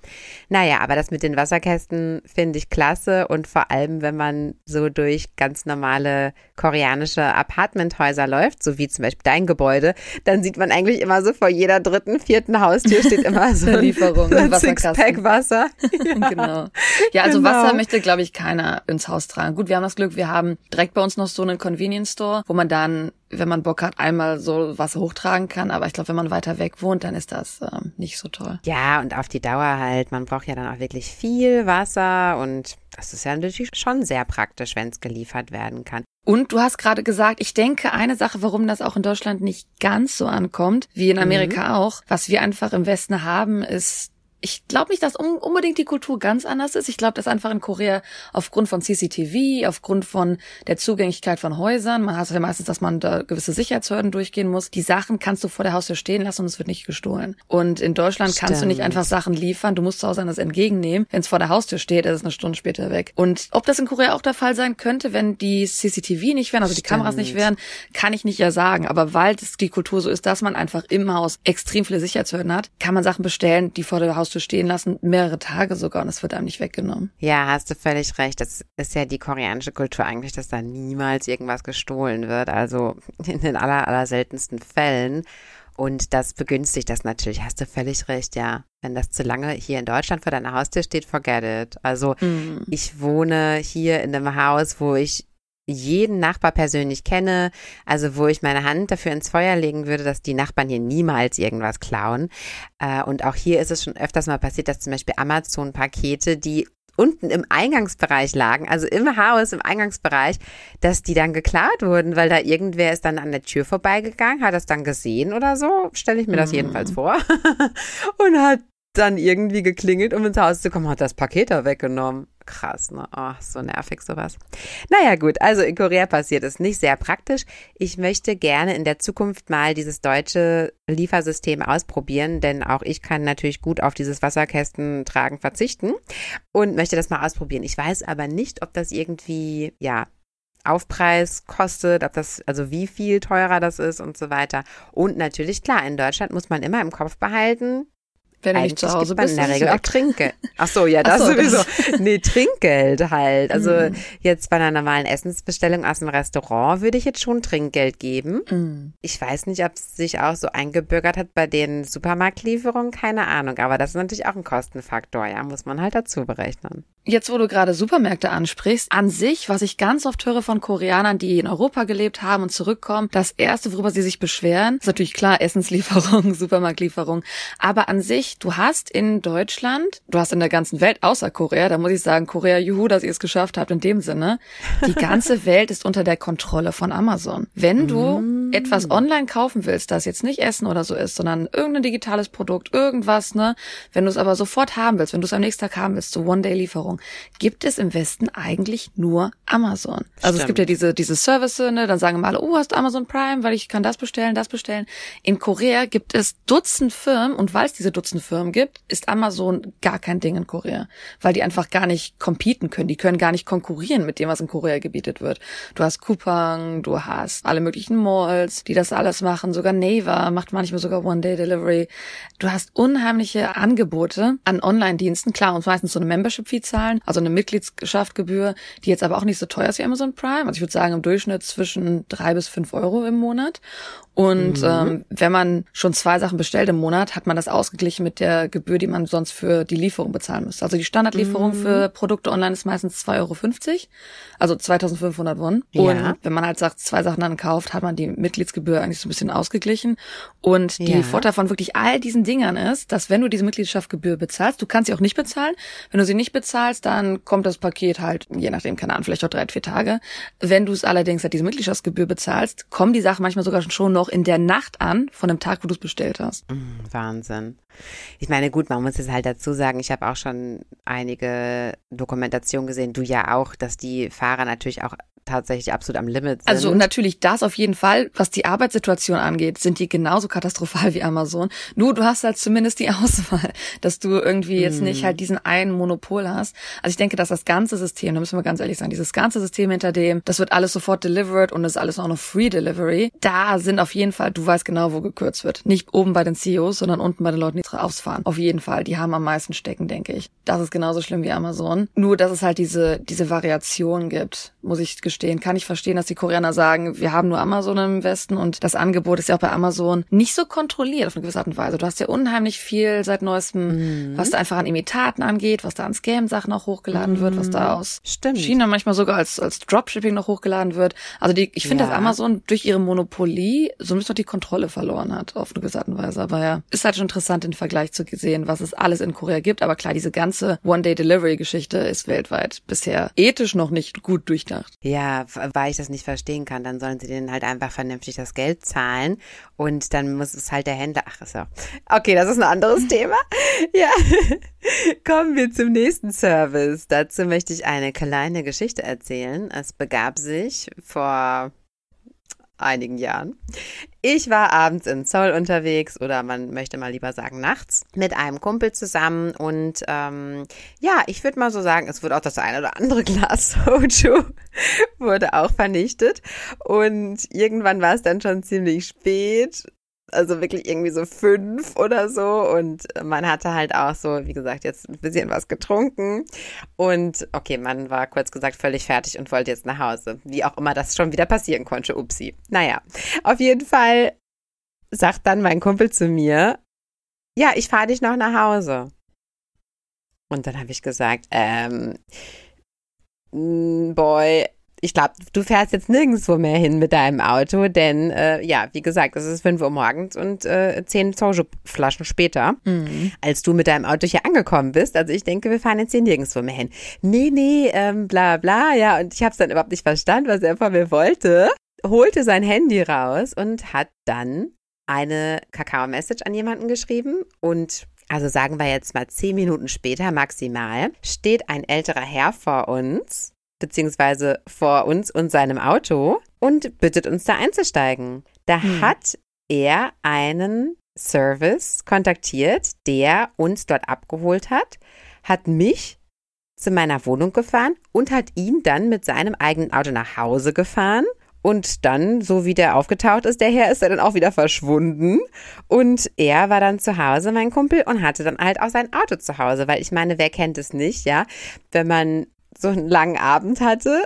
Naja, aber das mit den Wasserkästen finde ich klasse und vor allem, wenn man so durch ganz normale koreanische Apartmenthäuser läuft, so wie zum Beispiel dein Gebäude, dann sieht man eigentlich immer so vor jeder dritten, vierten Haustür steht immer so Eine ein, Lieferung, ein. Sixpack Wasser. genau. Ja, also Genau. Wasser möchte, glaube ich, keiner ins Haus tragen. Gut, wir haben das Glück, wir haben direkt bei uns noch so einen Convenience Store, wo man dann, wenn man Bock hat, einmal so Wasser hochtragen kann. Aber ich glaube, wenn man weiter weg wohnt, dann ist das ähm, nicht so toll. Ja, und auf die Dauer halt, man braucht ja dann auch wirklich viel Wasser und das ist ja natürlich schon sehr praktisch, wenn es geliefert werden kann. Und du hast gerade gesagt, ich denke, eine Sache, warum das auch in Deutschland nicht ganz so ankommt, wie in Amerika auch, was wir einfach im Westen haben, ist ich glaube nicht, dass un unbedingt die Kultur ganz anders ist. Ich glaube, dass einfach in Korea aufgrund von CCTV, aufgrund von der Zugänglichkeit von Häusern, man hat ja meistens, dass man da gewisse Sicherheitshürden durchgehen muss. Die Sachen kannst du vor der Haustür stehen lassen und es wird nicht gestohlen. Und in Deutschland kannst du nicht Stimmt. einfach Sachen liefern. Du musst zu Hause das entgegennehmen. Wenn es vor der Haustür steht, ist es eine Stunde später weg. Und ob das in Korea auch der Fall sein könnte, wenn die CCTV nicht wären, also die Stimmt. Kameras nicht wären, kann ich nicht ja sagen. Aber weil das die Kultur so ist, dass man einfach im Haus extrem viele Sicherheitshürden hat, kann man Sachen bestellen, die vor der Haustür stehen lassen, mehrere Tage sogar, und es wird einem nicht weggenommen. Ja, hast du völlig recht. Das ist ja die koreanische Kultur eigentlich, dass da niemals irgendwas gestohlen wird. Also in den aller, aller seltensten Fällen. Und das begünstigt das natürlich. Hast du völlig recht, ja. Wenn das zu lange hier in Deutschland vor deiner Haustür steht, forget it. Also Mhm. ich wohne hier in einem Haus, wo ich jeden Nachbar persönlich kenne, also wo ich meine Hand dafür ins Feuer legen würde, dass die Nachbarn hier niemals irgendwas klauen. Äh, und auch hier ist es schon öfters mal passiert, dass zum Beispiel Amazon-Pakete, die unten im Eingangsbereich lagen, also im Haus, im Eingangsbereich, dass die dann geklaut wurden, weil da irgendwer ist dann an der Tür vorbeigegangen, hat das dann gesehen oder so, stelle ich mir das Mhm. jedenfalls vor, und hat dann irgendwie geklingelt, um ins Haus zu kommen, hat das Paket da weggenommen. Krass, ne? Oh, so nervig sowas. Naja, gut, also in Korea passiert es nicht sehr praktisch. Ich möchte gerne in der Zukunft mal dieses deutsche Liefersystem ausprobieren, denn auch ich kann natürlich gut auf dieses Wasserkästentragen verzichten und möchte das mal ausprobieren. Ich weiß aber nicht, ob das irgendwie, ja, Aufpreis kostet, ob das, also wie viel teurer das ist und so weiter. Und natürlich, klar, in Deutschland muss man immer im Kopf behalten, Wenn du eigentlich nicht zu Hause bist, in der Regel auch. Trinkgeld. Ach so, ja, das so, sowieso. das- Nee, Trinkgeld halt. Also Mm. jetzt bei einer normalen Essensbestellung aus dem Restaurant würde ich jetzt schon Trinkgeld geben. Mhm. Ich weiß nicht, ob es sich auch so eingebürgert hat bei den Supermarktlieferungen, keine Ahnung. Aber das ist natürlich auch ein Kostenfaktor, ja, muss man halt dazu berechnen. Jetzt, wo du gerade Supermärkte ansprichst, an sich, was ich ganz oft höre von Koreanern, die in Europa gelebt haben und zurückkommen, das erste, worüber sie sich beschweren, ist natürlich klar Essenslieferung, Supermarktlieferung. Aber an sich, du hast in Deutschland, du hast in der ganzen Welt, außer Korea, da muss ich sagen, Korea, juhu, dass ihr es geschafft habt in dem Sinne, die ganze Welt ist unter der Kontrolle von Amazon. Wenn du etwas online kaufen willst, das jetzt nicht Essen oder so ist, sondern irgendein digitales Produkt, irgendwas, ne, wenn du es aber sofort haben willst, wenn du es am nächsten Tag haben willst, so One-Day-Lieferung, gibt es im Westen eigentlich nur Amazon. Also es Stimmt. gibt ja diese, diese Service, ne, dann sagen immer alle, oh, hast du Amazon Prime, weil ich kann das bestellen, das bestellen. In Korea gibt es Dutzend Firmen und weil es diese Dutzend Firmen gibt, ist Amazon gar kein Ding in Korea, weil die einfach gar nicht competen können. Die können gar nicht konkurrieren mit dem, was in Korea gebietet wird. Du hast Coupang, du hast alle möglichen Malls, die das alles machen. Sogar Naver macht manchmal sogar One-Day-Delivery. Du hast unheimliche Angebote an Online-Diensten. Klar, und meistens so eine Membership-Fee zahlen, also eine Mitgliedschaftgebühr, die jetzt aber auch nicht so teuer ist wie Amazon Prime. Also ich würde sagen im Durchschnitt zwischen drei bis fünf Euro im Monat. Und ähm, wenn man schon zwei Sachen bestellt im Monat, hat man das ausgeglichen mit der Gebühr, die man sonst für die Lieferung bezahlen müsste. Also die Standardlieferung für Produkte online ist meistens 2,50 Euro, also 2500 Won. Ja. Und wenn man halt sagt, zwei Sachen dann kauft, hat man die Mitgliedsgebühr eigentlich so ein bisschen ausgeglichen. Und die Ja. Vorteil von wirklich all diesen Dingern ist, dass wenn du diese Mitgliedschaftsgebühr bezahlst, du kannst sie auch nicht bezahlen. Wenn du sie nicht bezahlst, dann kommt das Paket halt, je nachdem, keine Ahnung, vielleicht auch drei, vier Tage. Wenn du es allerdings halt diese Mitgliedschaftsgebühr bezahlst, kommen die Sachen manchmal sogar schon noch in der Nacht an, von dem Tag, wo du es bestellt hast. Mm, Wahnsinn. Ich meine, gut, man muss es halt dazu sagen, ich habe auch schon einige Dokumentationen gesehen, du ja auch, dass die Fahrer natürlich auch tatsächlich absolut am Limit sind. Also natürlich das auf jeden Fall. Was die Arbeitssituation angeht, sind die genauso katastrophal wie Amazon. Nur du hast halt zumindest die Auswahl, dass du irgendwie jetzt nicht Mhm. halt diesen einen Monopol hast. Also ich denke, dass das ganze System, da müssen wir ganz ehrlich sein, dieses ganze System hinter dem, das wird alles sofort delivered und es ist alles auch noch Free Delivery. Da sind auf jeden Fall, du weißt genau, wo gekürzt wird. Nicht oben bei den CEOs, sondern unten bei den Leuten, die ausfahren. Auf jeden Fall. Die haben am meisten stecken, denke ich. Das ist genauso schlimm wie Amazon. Nur, dass es halt diese, diese Variation gibt, muss ich gestehen. Kann ich verstehen, dass die Koreaner sagen, wir haben nur Amazon im Westen und das Angebot ist ja auch bei Amazon nicht so kontrolliert auf eine gewisse Art und Weise. Du hast ja unheimlich viel seit neuestem, was da einfach an Imitaten angeht, was da an Scam-Sachen auch hochgeladen wird, was da aus Stimmt. China manchmal sogar als, als Dropshipping noch hochgeladen wird. Also die, ich finde, Ja. dass Amazon durch ihre Monopolie so ein bisschen die Kontrolle verloren hat, auf eine gewisse Art und Weise. Aber ja, ist halt schon interessant, den Vergleich zu sehen, was es alles in Korea gibt. Aber klar, diese ganze One-Day-Delivery-Geschichte ist weltweit bisher ethisch noch nicht gut durchdacht. Ja, weil ich das nicht verstehen kann, dann sollen sie denen halt einfach vernünftig das Geld zahlen und dann muss es halt der Händler. Ach so. Okay, das ist ein anderes Thema. Ja. Kommen wir zum nächsten Service. Dazu möchte ich eine kleine Geschichte erzählen. Es begab sich vor einigen Jahren. Ich war abends in Seoul unterwegs oder man möchte mal lieber sagen nachts mit einem Kumpel zusammen und ähm, ja, ich würde mal so sagen, es wurde auch das eine oder andere Glas Soju wurde auch vernichtet und irgendwann war es dann schon ziemlich spät. Also wirklich irgendwie so fünf oder so. Und man hatte halt auch so, wie gesagt, jetzt ein bisschen was getrunken. Und okay, man war kurz gesagt völlig fertig und wollte jetzt nach Hause. Wie auch immer das schon wieder passieren konnte. Upsi. Naja, auf jeden Fall sagt dann mein Kumpel zu mir, ja, ich fahre dich noch nach Hause. Und dann habe ich gesagt, ähm, Boy, ich glaube, du fährst jetzt nirgendwo mehr hin mit deinem Auto, denn äh, ja, wie gesagt, es ist 5 Uhr morgens und äh, 10 Soju-Flaschen später, als du mit deinem Auto hier angekommen bist. Also ich denke, wir fahren jetzt hier nirgendwo mehr hin. Nee, nee, ähm, bla bla, ja, und ich habe es dann überhaupt nicht verstanden, was er von mir wollte. Holte sein Handy raus und hat dann eine Kakao-Message an jemanden geschrieben und also sagen wir jetzt mal zehn Minuten später maximal, steht ein älterer Herr vor uns, beziehungsweise vor uns und seinem Auto und bittet uns da einzusteigen. Da hat er einen Service kontaktiert, der uns dort abgeholt hat, hat mich zu meiner Wohnung gefahren und hat ihn dann mit seinem eigenen Auto nach Hause gefahren. Und dann, so wie der aufgetaucht ist, der Herr ist er dann auch wieder verschwunden. Und er war dann zu Hause, mein Kumpel, und hatte dann halt auch sein Auto zu Hause. Weil ich meine, wer kennt es nicht, ja? Wenn man so einen langen Abend hatte,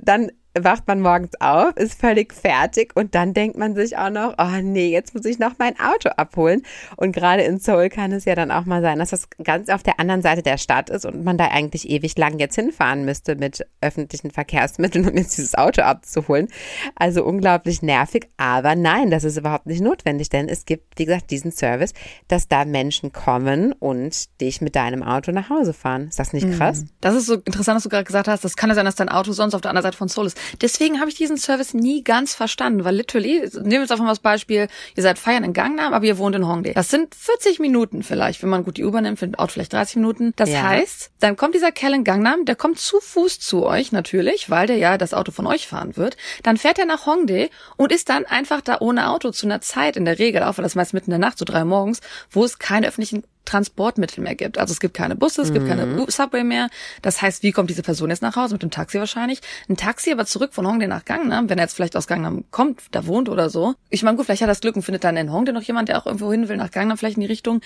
dann wacht man morgens auf, ist völlig fertig und dann denkt man sich auch noch, oh nee, jetzt muss ich noch mein Auto abholen. Und gerade in Seoul kann es ja dann auch mal sein, dass das ganz auf der anderen Seite der Stadt ist und man da eigentlich ewig lang jetzt hinfahren müsste mit öffentlichen Verkehrsmitteln, um jetzt dieses Auto abzuholen. Also unglaublich nervig, aber nein, das ist überhaupt nicht notwendig, denn es gibt, wie gesagt, diesen Service, dass da Menschen kommen und dich mit deinem Auto nach Hause fahren. Ist das nicht krass? Das ist so interessant, dass du gerade gesagt hast, das kann ja sein, dass dein Auto sonst auf der anderen Seite von Seoul ist. Deswegen habe ich diesen Service nie ganz verstanden, weil literally, nehmen wir jetzt einfach mal das Beispiel, ihr seid feiern in Gangnam, aber ihr wohnt in Hongdae. Das sind 40 Minuten vielleicht, wenn man gut die U-Bahn nimmt, für den Auto vielleicht 30 Minuten. Das Ja. heißt, dann kommt dieser Kerl in Gangnam, der kommt zu Fuß zu euch natürlich, weil der ja das Auto von euch fahren wird. Dann fährt er nach Hongdae und ist dann einfach da ohne Auto zu einer Zeit in der Regel, auch weil das meist mitten in der Nacht, so drei morgens, wo es keine öffentlichen Transportmittel mehr gibt. Also es gibt keine Busse, es gibt keine U- Subway mehr. Das heißt, wie kommt diese Person jetzt nach Hause? Mit dem Taxi wahrscheinlich. Ein Taxi aber zurück von Hongdae nach Gangnam, wenn er jetzt vielleicht aus Gangnam kommt, da wohnt oder so. Ich meine, gut, vielleicht hat er das Glück und findet dann in Hongdae noch jemand, der auch irgendwo hin will, nach Gangnam vielleicht in die Richtung.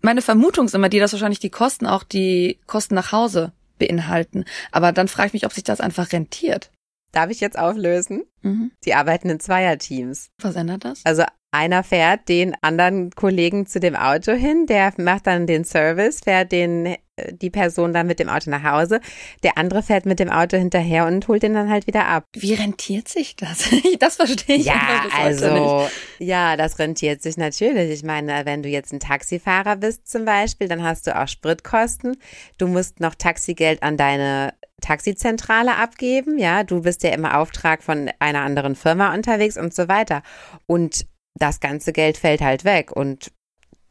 Meine Vermutung ist immer die, dass wahrscheinlich die Kosten auch die Kosten nach Hause beinhalten. Aber dann frage ich mich, ob sich das einfach rentiert. Darf ich jetzt auflösen? Mhm. Sie arbeiten in Zweierteams. Was ändert das? Also einer fährt den anderen Kollegen zu dem Auto hin, der macht dann den Service, fährt den äh, die Person dann mit dem Auto nach Hause. Der andere fährt mit dem Auto hinterher und holt den dann halt wieder ab. Wie rentiert sich das? das verstehe ich Ja, also, ja, das rentiert sich natürlich. Ich meine, wenn du jetzt ein Taxifahrer bist zum Beispiel, dann hast du auch Spritkosten. Du musst noch Taxigeld an deine Taxizentrale abgeben. Ja, du bist ja im Auftrag von einer anderen Firma unterwegs und so weiter. Und das ganze Geld fällt halt weg. Und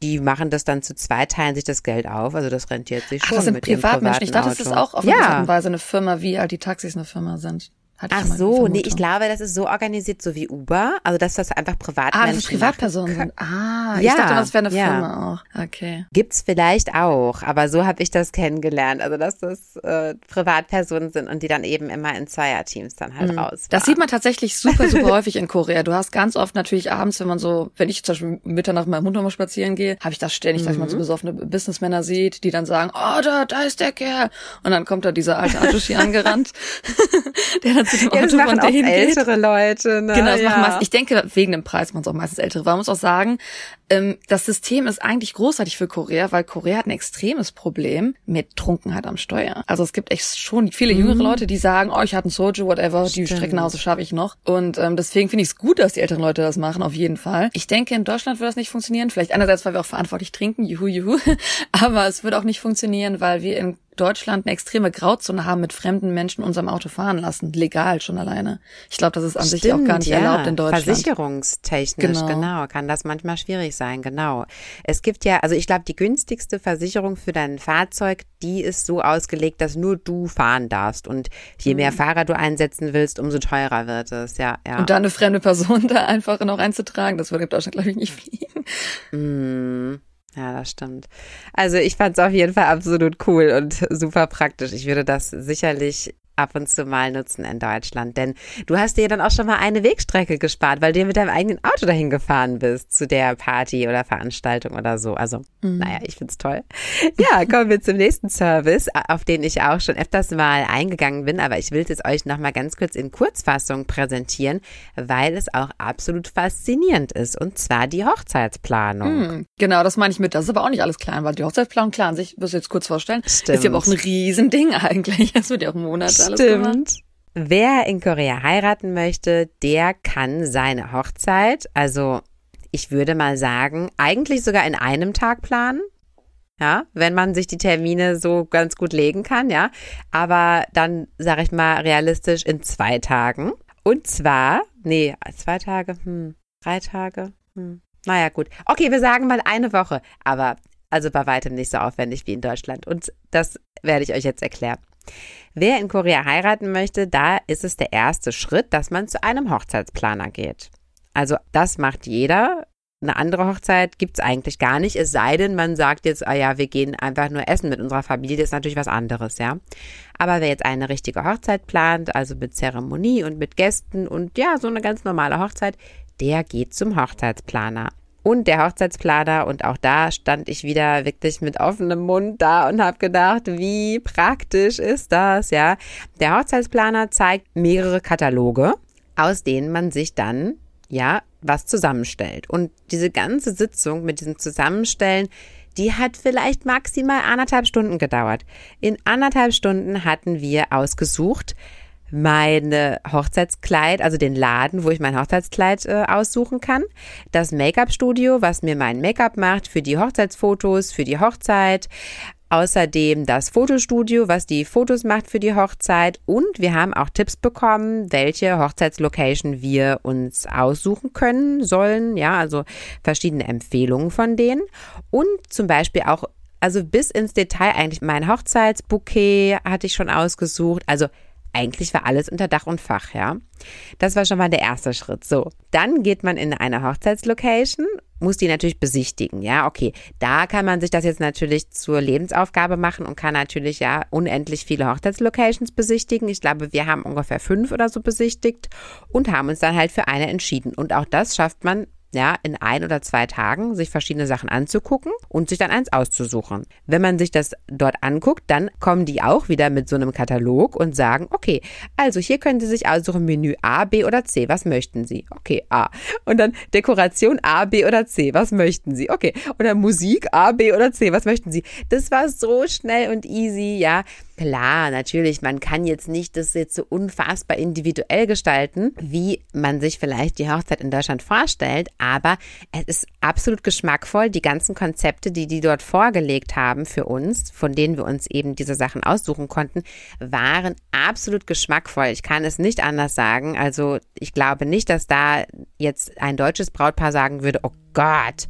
die machen das dann zu zwei, teilen sich das Geld auf. Also das rentiert sich Ach, schon das sind mit Privatmenschen. Ich dachte, das ist auch auf eine ja. Art und Weise eine Firma, wie halt die Taxis eine Firma sind. Hatte Ach so, nee, ich glaube, das ist so organisiert, so wie Uber. Also dass das einfach Privatmenschen Ah, das ist Privatpersonen sind. Ah, Ja, ich dachte, das wäre eine ja. Firma auch. Okay. Gibt's vielleicht auch, aber so habe ich das kennengelernt. Also dass das äh, Privatpersonen sind und die dann eben immer in Zweierteams dann halt raus. Mhm. Das sieht man tatsächlich super, super häufig in Korea. Du hast ganz oft natürlich abends, wenn man so, wenn ich zum Beispiel Mitternacht mit meinem Hund nochmal spazieren gehe, habe ich das ständig, dass man so besoffene Businessmänner sieht, die dann sagen, oh, da, da ist der Kerl. Und dann kommt da dieser alte Ajushi angerannt, der dann zu dem ja, das machen von auch geht. ältere Leute. Ne? Genau, das ja. machen meist, ich denke, wegen dem Preis machen es auch meistens ältere. Weil man muss auch sagen, das System ist eigentlich großartig für Korea, weil Korea hat ein extremes Problem mit Trunkenheit am Steuer. Also es gibt echt schon viele jüngere Leute, die sagen, oh, ich hatte einen Soju, whatever, die Mhm. Stimmt. Streckenhause schaffe ich noch. Und ähm, deswegen finde ich es gut, dass die älteren Leute das machen, auf jeden Fall. Ich denke, in Deutschland würde das nicht funktionieren. Vielleicht einerseits, weil wir auch verantwortlich trinken, juhu, juhu. Aber es würde auch nicht funktionieren, weil wir in Deutschland eine extreme Grauzone haben mit fremden Menschen unserem Auto fahren lassen. Legal schon alleine. Ich glaube, das ist an sich auch gar nicht ja. erlaubt in Deutschland. Versicherungstechnisch, Genau. genau. kann das manchmal schwierig sein, genau. Es gibt ja, also ich glaube, die günstigste Versicherung für dein Fahrzeug, die ist so ausgelegt, dass nur du fahren darfst. Und je mehr Fahrer du einsetzen willst, umso teurer wird es, ja, ja. Mhm. Und da eine fremde Person da einfach noch einzutragen, das würde in Deutschland, glaube ich, nicht fliegen. Mm, Ja, das stimmt. Also ich fand es auf jeden Fall absolut cool und super praktisch. Ich würde das sicherlich ab und zu mal nutzen in Deutschland. Denn du hast dir dann auch schon mal eine Wegstrecke gespart, weil du mit deinem eigenen Auto dahin gefahren bist zu der Party oder Veranstaltung oder so. Also, naja, ich find's toll. Ja, kommen wir zum nächsten Service, auf den ich auch schon öfters mal eingegangen bin, aber ich will es jetzt euch nochmal ganz kurz in Kurzfassung präsentieren, weil es auch absolut faszinierend ist. Und zwar die Hochzeitsplanung. Hm, Genau, das meine ich mit. Das ist aber auch nicht alles klein, weil die Hochzeitsplanung, klar, an sich, wirst du jetzt kurz vorstellen, Stimmt. ist ja aber auch ein Riesending eigentlich. Das wird ja auch Monate alles gemacht. Wer in Korea heiraten möchte, der kann seine Hochzeit, also ich würde mal sagen, eigentlich sogar in einem Tag planen. Ja, wenn man sich die Termine so ganz gut legen kann, ja. Aber dann, sage ich mal, realistisch in zwei Tagen. Und zwar, nee, zwei Tage, hm, drei Tage, hm. Naja, gut. Okay, wir sagen mal eine Woche. Aber also bei weitem nicht so aufwendig wie in Deutschland. Und das werde ich euch jetzt erklären. Wer in Korea heiraten möchte, da ist es der erste Schritt, dass man zu einem Hochzeitsplaner geht. Also das macht jeder. Eine andere Hochzeit gibt's eigentlich gar nicht, es sei denn, man sagt jetzt, ah ja, wir gehen einfach nur essen mit unserer Familie, ist natürlich was anderes, ja. Aber wer jetzt eine richtige Hochzeit plant, also mit Zeremonie und mit Gästen und ja, so eine ganz normale Hochzeit, der geht zum Hochzeitsplaner. Und der Hochzeitsplaner, und auch da stand ich wieder wirklich mit offenem Mund da und habe gedacht, wie praktisch ist das, ja. Der Hochzeitsplaner zeigt mehrere Kataloge, aus denen man sich dann, ja, was zusammenstellt. Und diese ganze Sitzung mit diesem Zusammenstellen, die hat vielleicht maximal anderthalb Stunden gedauert. In anderthalb Stunden hatten wir ausgesucht, meine Hochzeitskleid, also den Laden, wo ich mein Hochzeitskleid äh, aussuchen kann, das Make-up-Studio, was mir mein Make-up macht für die Hochzeitsfotos, für die Hochzeit, außerdem das Fotostudio, was die Fotos macht für die Hochzeit. Und wir haben auch Tipps bekommen, welche Hochzeitslocation wir uns aussuchen können sollen, ja, also verschiedene Empfehlungen von denen. Und zum Beispiel auch also bis ins Detail eigentlich mein Hochzeitsbouquet hatte ich schon ausgesucht, also eigentlich war alles unter Dach und Fach, ja. Das war schon mal der erste Schritt. So, dann geht man in eine Hochzeitslocation, muss die natürlich besichtigen, ja. Okay, da kann man sich das jetzt natürlich zur Lebensaufgabe machen und kann natürlich ja unendlich viele Hochzeitslocations besichtigen. Ich glaube, wir haben ungefähr fünf oder so besichtigt und haben uns dann halt für eine entschieden. Und auch das schafft man ja, in ein oder zwei Tagen sich verschiedene Sachen anzugucken und sich dann eins auszusuchen. Wenn man sich das dort anguckt, dann kommen die auch wieder mit so einem Katalog und sagen, okay, also hier können Sie sich aussuchen Menü A, B oder C, was möchten Sie? Okay, A. Und dann Dekoration A, B oder C, was möchten Sie? Okay. Dann Musik A, B oder C, was möchten Sie? Das war so schnell und easy, ja. Klar, natürlich, man kann jetzt nicht das jetzt so unfassbar individuell gestalten, wie man sich vielleicht die Hochzeit in Deutschland vorstellt, aber es ist absolut geschmackvoll. Die ganzen Konzepte, die die dort vorgelegt haben für uns, von denen wir uns eben diese Sachen aussuchen konnten, waren absolut geschmackvoll. Ich kann es nicht anders sagen. Also ich glaube nicht, dass da jetzt ein deutsches Brautpaar sagen würde, oh Gott,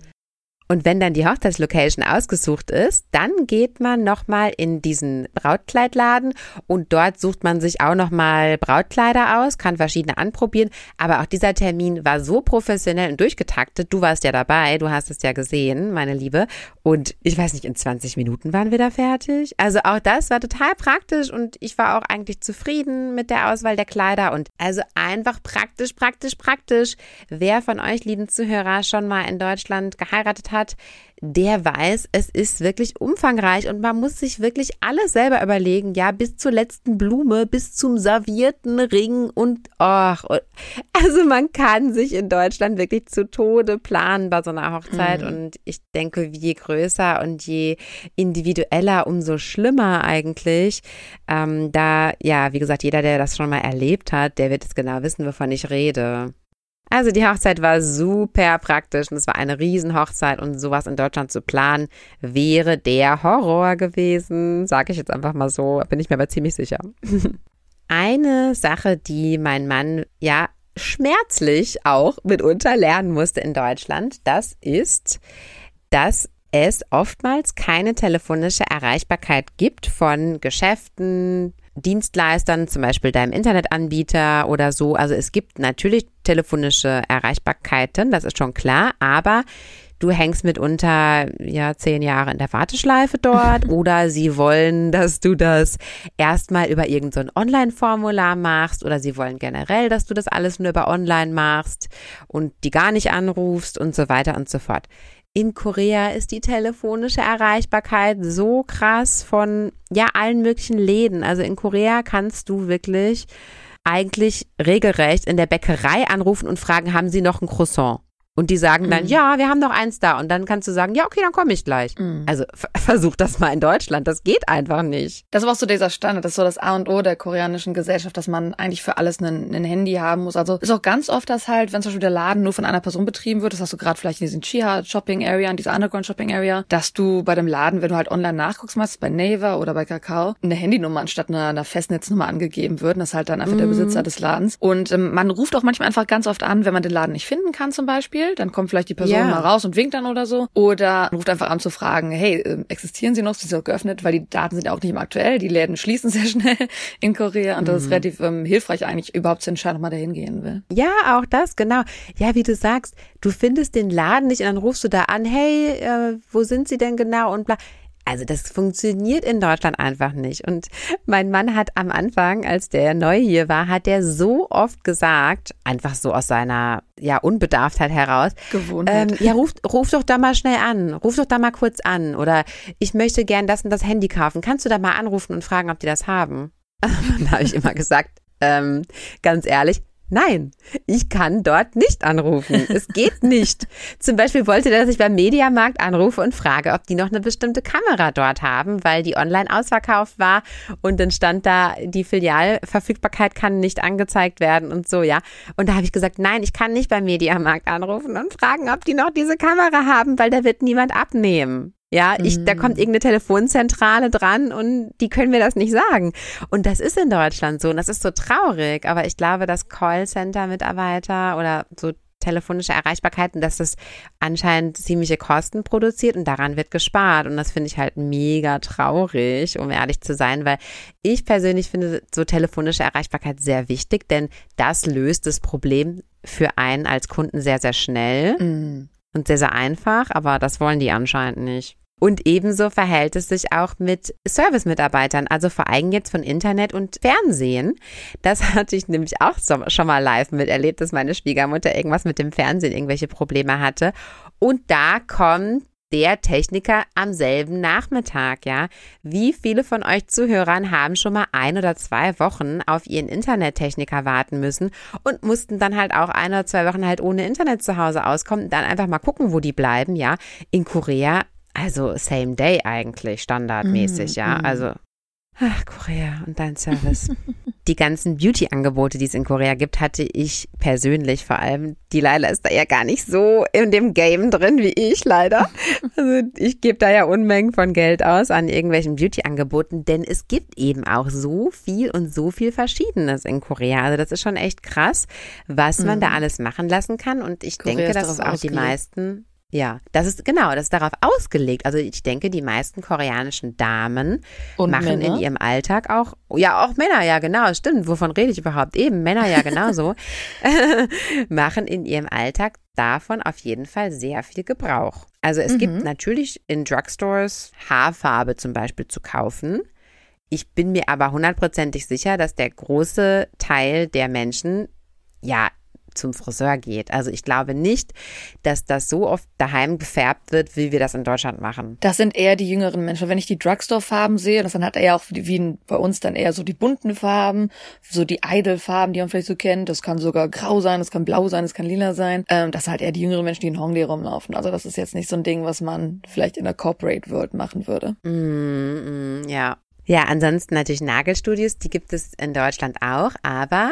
Und wenn dann die Hochzeitslocation ausgesucht ist, dann geht man nochmal in diesen Brautkleidladen und dort sucht man sich auch nochmal Brautkleider aus, kann verschiedene anprobieren. Aber auch dieser Termin war so professionell und durchgetaktet. Du warst ja dabei, du hast es ja gesehen, meine Liebe. Und ich weiß nicht, in 20 Minuten waren wir da fertig. Also auch das war total praktisch und ich war auch eigentlich zufrieden mit der Auswahl der Kleider und also einfach praktisch, praktisch, praktisch. Wer von euch, lieben Zuhörer, schon mal in Deutschland geheiratet hat, hat, der weiß, es ist wirklich umfangreich und man muss sich wirklich alles selber überlegen, ja, bis zur letzten Blume, bis zum servierten Ring und ach, also man kann sich in Deutschland wirklich zu Tode planen bei so einer Hochzeit mhm. und ich denke, je größer und je individueller, umso schlimmer eigentlich. Ähm, da, ja, wie gesagt, jeder, der das schon mal erlebt hat, der wird es genau wissen, wovon ich rede. Also die Hochzeit war super praktisch und es war eine Riesenhochzeit und sowas in Deutschland zu planen wäre der Horror gewesen, sage ich jetzt einfach mal so, bin ich mir aber ziemlich sicher. Eine Sache, die mein Mann ja schmerzlich auch mitunter lernen musste in Deutschland, das ist, dass es oftmals keine telefonische Erreichbarkeit gibt von Geschäften, Dienstleistern, zum Beispiel deinem Internetanbieter oder so. Also es gibt natürlich telefonische Erreichbarkeiten, das ist schon klar, aber du hängst mitunter ja zehn Jahre in der Warteschleife dort oder sie wollen, dass du das erstmal über irgendein so Online-Formular machst oder sie wollen generell, dass du das alles nur über Online machst und die gar nicht anrufst und so weiter und so fort. In Korea ist die telefonische Erreichbarkeit so krass von ja allen möglichen Läden. Also in Korea kannst du wirklich eigentlich regelrecht in der Bäckerei anrufen und fragen, haben Sie noch ein Croissant? Und die sagen dann, mhm. ja, wir haben noch eins da. Und dann kannst du sagen, ja, okay, dann komme ich gleich. Mhm. Also versuch das mal in Deutschland. Das geht einfach nicht. Das war auch so dieser Standard. Das ist so das A und O der koreanischen Gesellschaft, dass man eigentlich für alles ein, Handy haben muss. Also ist auch ganz oft das halt, wenn zum Beispiel der Laden nur von einer Person betrieben wird, das hast du gerade vielleicht in diesem Chiha Shopping Area, in dieser Underground Shopping Area, dass du bei dem Laden, wenn du halt online nachguckst, machst, bei Naver oder bei Kakao, eine Handynummer anstatt einer, einer Festnetznummer angegeben wird. Und das ist halt dann einfach mhm. der Besitzer des Ladens. Und ähm, man ruft auch manchmal einfach ganz oft an, wenn man den Laden nicht finden kann zum Beispiel Beispiel, dann kommt vielleicht die Person ja. mal raus und winkt dann oder so. Oder ruft einfach an zu fragen, hey, ähm, existieren sie noch? Sie sind geöffnet, weil die Daten sind ja auch nicht immer aktuell. Die Läden schließen sehr schnell in Korea und das ist mhm. relativ ähm, hilfreich eigentlich überhaupt zu entscheiden, ob man da hingehen will. Ja, auch das, genau. Ja, wie du sagst, du findest den Laden nicht und dann rufst du da an, hey, äh, wo sind sie denn genau und bla. Also das funktioniert in Deutschland einfach nicht. Und mein Mann hat am Anfang, als der neu hier war, hat der so oft gesagt, einfach so aus seiner ja Unbedarftheit heraus, Gewohnheit. Ähm, ja ruf, ruf doch da mal schnell an, ruf doch da mal kurz an oder ich möchte gern das und das Handy kaufen. Kannst du da mal anrufen und fragen, ob die das haben? Dann habe ich immer gesagt, ähm, ganz ehrlich, Nein, ich kann dort nicht anrufen. Es geht nicht. Zum Beispiel wollte er, dass ich beim Mediamarkt anrufe und frage, ob die noch eine bestimmte Kamera dort haben, weil die online ausverkauft war und dann stand da, die Filialverfügbarkeit kann nicht angezeigt werden und so, ja. Und da habe ich gesagt, nein, ich kann nicht beim Mediamarkt anrufen und fragen, ob die noch diese Kamera haben, weil da wird niemand abnehmen. Ja, ich, da kommt mhm. irgendeine Telefonzentrale dran und die können mir das nicht sagen. Und das ist in Deutschland so und das ist so traurig. Aber ich glaube, dass Callcenter-Mitarbeiter oder so telefonische Erreichbarkeiten, dass das anscheinend ziemliche Kosten produziert und daran wird gespart. Und das finde ich halt mega traurig, um ehrlich zu sein, weil ich persönlich finde so telefonische Erreichbarkeit sehr wichtig, denn das löst das Problem für einen als Kunden sehr, sehr schnell. Mhm und sehr, sehr einfach, aber das wollen die anscheinend nicht. Und ebenso verhält es sich auch mit Service-Mitarbeitern, also vor allem jetzt von Internet und Fernsehen. Das hatte ich nämlich auch schon mal live miterlebt, dass meine Schwiegermutter irgendwas mit dem Fernsehen, irgendwelche Probleme hatte. Und da kommt der Techniker am selben Nachmittag, ja. Wie viele von euch Zuhörern haben schon mal ein oder zwei Wochen auf ihren Internettechniker warten müssen und mussten dann halt auch ein oder zwei Wochen halt ohne Internet zu Hause auskommen, dann einfach mal gucken, wo die bleiben, ja. In Korea, also same day eigentlich, standardmäßig, mm, ja. Mm. Also Ach, Korea und dein Service. die ganzen Beauty-Angebote, die es in Korea gibt, hatte ich persönlich vor allem. Die Leila ist da ja gar nicht so in dem Game drin wie ich leider. Also ich gebe da ja Unmengen von Geld aus an irgendwelchen Beauty-Angeboten, denn es gibt eben auch so viel und so viel Verschiedenes in Korea. Also das ist schon echt krass, was man mhm. da alles machen lassen kann. Und ich Korea denke, dass es auch die meisten Ja, das ist genau, das ist darauf ausgelegt. Also ich denke, die meisten koreanischen Damen Und machen Männer? in ihrem Alltag auch, ja, auch Männer, ja genau, stimmt. Wovon rede ich überhaupt? Eben, Männer ja genauso, machen in ihrem Alltag davon auf jeden Fall sehr viel Gebrauch. Also es gibt natürlich in Drugstores Haarfarbe zum Beispiel zu kaufen. Ich bin mir aber hundertprozentig sicher, dass der große Teil der Menschen ja zum Friseur geht. Also ich glaube nicht, dass das so oft daheim gefärbt wird, wie wir das in Deutschland machen. Das sind eher die jüngeren Menschen. Wenn ich die Drugstore-Farben sehe, das dann hat er ja auch wie in- bei uns dann eher so die bunten Farben, so die Idol-Farben, die man vielleicht so kennt. Das kann sogar grau sein, das kann blau sein, das kann lila sein. Ähm, das sind halt eher die jüngeren Menschen, die in Hongdae rumlaufen. Also das ist jetzt nicht so ein Ding, was man vielleicht in der Corporate World machen würde. Mm, mm, ja. Ja, ansonsten natürlich Nagelstudios, die gibt es in Deutschland auch, aber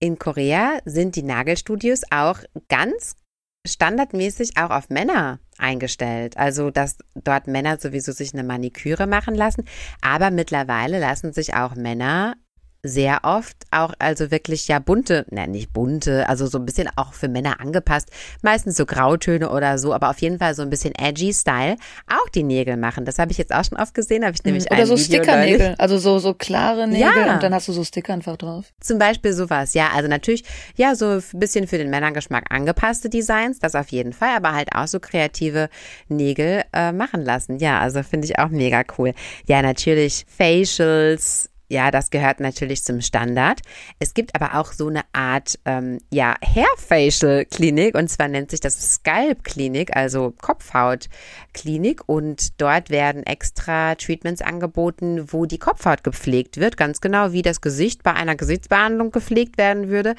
in Korea sind die Nagelstudios auch ganz standardmäßig auch auf Männer eingestellt. Also, dass dort Männer sowieso sich eine Maniküre machen lassen, aber mittlerweile lassen sich auch Männer sehr oft auch, also wirklich ja bunte, ne, nicht bunte, also so ein bisschen auch für Männer angepasst, meistens so Grautöne oder so, aber auf jeden Fall so ein bisschen edgy Style, auch die Nägel machen. Das habe ich jetzt auch schon oft gesehen, habe ich nämlich Oder ein so Video Stickernägel, neulich. also so, so klare Nägel Ja. und dann hast du so Sticker einfach drauf. Zum Beispiel sowas, ja. Also natürlich, ja, so ein bisschen für den Männergeschmack angepasste Designs, das auf jeden Fall, aber halt auch so kreative Nägel äh, machen lassen. Ja, also finde ich auch mega cool. Ja, natürlich Facials. Ja, das gehört natürlich zum Standard. Es gibt aber auch so eine Art, ähm, ja, Hair-Facial-Klinik und zwar nennt sich das Scalp-Klinik, also Kopfhaut-Klinik. Und dort werden extra Treatments angeboten, wo die Kopfhaut gepflegt wird, ganz genau wie das Gesicht bei einer Gesichtsbehandlung gepflegt werden würde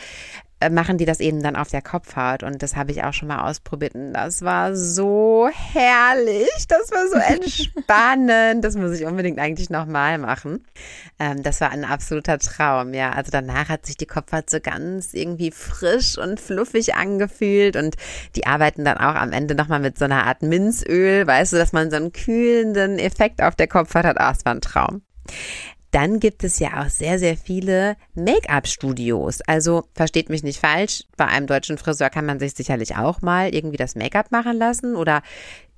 machen die das eben dann auf der Kopfhaut und das habe ich auch schon mal ausprobiert und das war so herrlich, das war so entspannend, das muss ich unbedingt eigentlich nochmal machen. Ähm, das war ein absoluter Traum, ja. Also danach hat sich die Kopfhaut so ganz irgendwie frisch und fluffig angefühlt und die arbeiten dann auch am Ende nochmal mit so einer Art Minzöl, weißt du, dass man so einen kühlenden Effekt auf der Kopfhaut hat. Ah, es war ein Traum. Dann gibt es ja auch sehr, sehr viele Make-up-Studios. Also versteht mich nicht falsch, bei einem deutschen Friseur kann man sich sicherlich auch mal irgendwie das Make-up machen lassen oder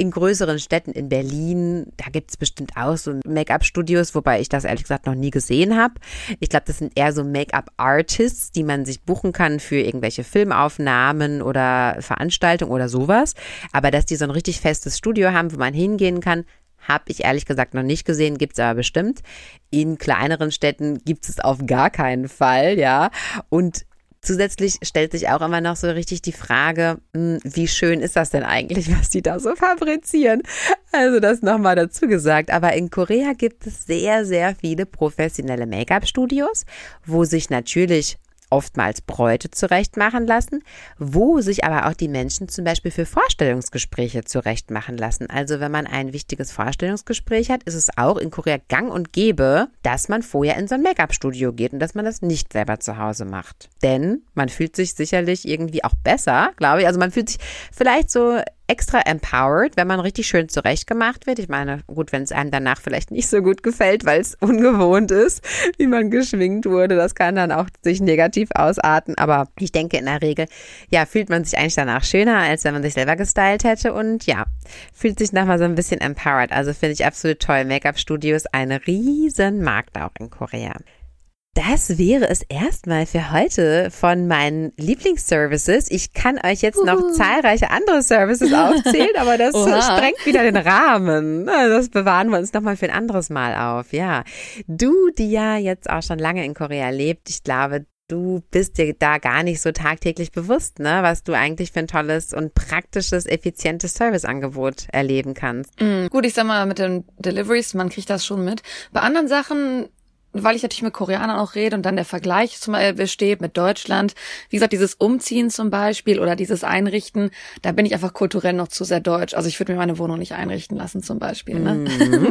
in größeren Städten in Berlin, da gibt es bestimmt auch so Make-up-Studios, wobei ich das ehrlich gesagt noch nie gesehen habe. Ich glaube, das sind eher so Make-up-Artists, die man sich buchen kann für irgendwelche Filmaufnahmen oder Veranstaltungen oder sowas. Aber dass die so ein richtig festes Studio haben, wo man hingehen kann, habe ich ehrlich gesagt noch nicht gesehen, gibt's aber bestimmt. In kleineren Städten gibt es auf gar keinen Fall, ja. Und zusätzlich stellt sich auch immer noch so richtig die Frage, hm, wie schön ist das denn eigentlich, was die da so fabrizieren? Also das nochmal dazu gesagt. Aber in Korea gibt es sehr, sehr viele professionelle Make-up-Studios, wo sich natürlich oftmals Bräute zurechtmachen lassen, wo sich aber auch die Menschen zum Beispiel für Vorstellungsgespräche zurechtmachen lassen. Also wenn man ein wichtiges Vorstellungsgespräch hat, ist es auch in Korea gang und gäbe, dass man vorher in so ein Make-up-Studio geht und dass man das nicht selber zu Hause macht. Denn man fühlt sich sicherlich irgendwie auch besser, glaube ich. Also man fühlt sich vielleicht so extra empowered, wenn man richtig schön zurechtgemacht wird. Ich meine, gut, wenn es einem danach vielleicht nicht so gut gefällt, weil es ungewohnt ist, wie man geschminkt wurde, das kann dann auch sich negativ ausarten. Aber ich denke in der Regel, ja, fühlt man sich eigentlich danach schöner, als wenn man sich selber gestylt hätte und ja, fühlt sich nochmal so ein bisschen empowered. Also finde ich absolut toll. Make-up-Studios, ein riesen Markt auch in Korea. Das wäre es erstmal für heute von meinen Lieblingsservices. Ich kann euch jetzt noch zahlreiche andere Services aufzählen, aber das sprengt wieder den Rahmen. Das bewahren wir uns nochmal für ein anderes Mal auf. Ja, du, die ja jetzt auch schon lange in Korea lebt, ich glaube, du bist dir da gar nicht so tagtäglich bewusst, ne, was du eigentlich für ein tolles und praktisches, effizientes Serviceangebot erleben kannst. Mm, Gut, ich sag mal, mit den Deliveries, man kriegt das schon mit. Bei anderen Sachen, weil ich natürlich mit Koreanern auch rede und dann der Vergleich zum Beispiel besteht mit Deutschland. Wie gesagt, dieses Umziehen zum Beispiel oder dieses Einrichten, da bin ich einfach kulturell noch zu sehr deutsch. Also ich würde mir meine Wohnung nicht einrichten lassen zum Beispiel. Ne?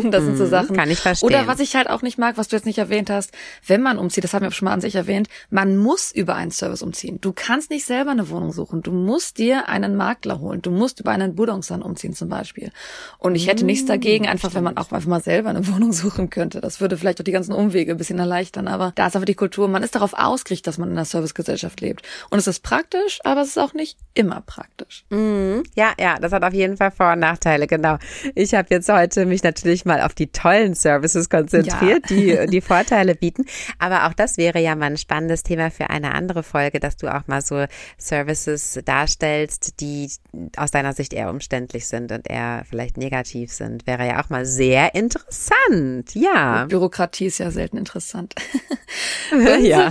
das sind so Sachen. Mhm. Kann ich verstehen. Oder was ich halt auch nicht mag, was du jetzt nicht erwähnt hast, wenn man umzieht, das haben wir schon mal an sich erwähnt, man muss über einen Service umziehen. Du kannst nicht selber eine Wohnung suchen. Du musst dir einen Makler holen. Du musst über einen Budongsan umziehen zum Beispiel. Und ich hätte nichts dagegen, einfach wenn man auch einfach mal selber eine Wohnung suchen könnte. Das würde vielleicht auch die ganzen Umwege Pflege ein bisschen erleichtern. Aber da ist einfach die Kultur, man ist darauf ausgerichtet, dass man in einer Servicegesellschaft lebt. Und es ist praktisch, aber es ist auch nicht immer praktisch. Mhm. Ja, ja, das hat auf jeden Fall Vor- und Nachteile, genau. Ich habe jetzt heute mich natürlich mal auf die tollen Services konzentriert, ja. die die Vorteile bieten. Aber auch das wäre ja mal ein spannendes Thema für eine andere Folge, dass du auch mal so Services darstellst, die aus deiner Sicht eher umständlich sind und eher vielleicht negativ sind. Wäre ja auch mal sehr interessant. Ja. Bürokratie ist ja selten interessant. Unsere, ja.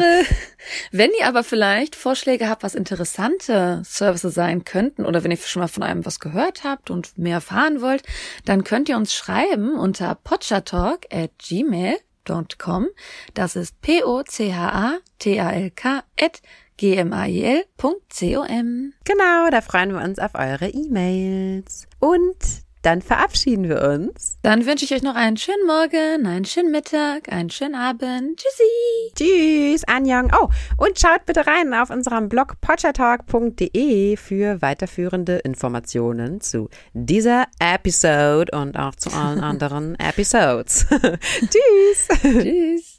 Wenn ihr aber vielleicht Vorschläge habt, was interessante Services sein könnten oder wenn ihr schon mal von einem was gehört habt und mehr erfahren wollt, dann könnt ihr uns schreiben unter potchatalk at gmail.com. Das ist P-O-C-H-A-T-A-L-K at gmail.com. Genau, da freuen wir uns auf eure E-Mails. Und dann verabschieden wir uns. Dann wünsche ich euch noch einen schönen Morgen, einen schönen Mittag, einen schönen Abend. Tschüssi. Tschüss, Anjong. Oh, und schaut bitte rein auf unserem Blog potchatalk.de für weiterführende Informationen zu dieser Episode und auch zu allen anderen Episodes. Tschüss. Tschüss.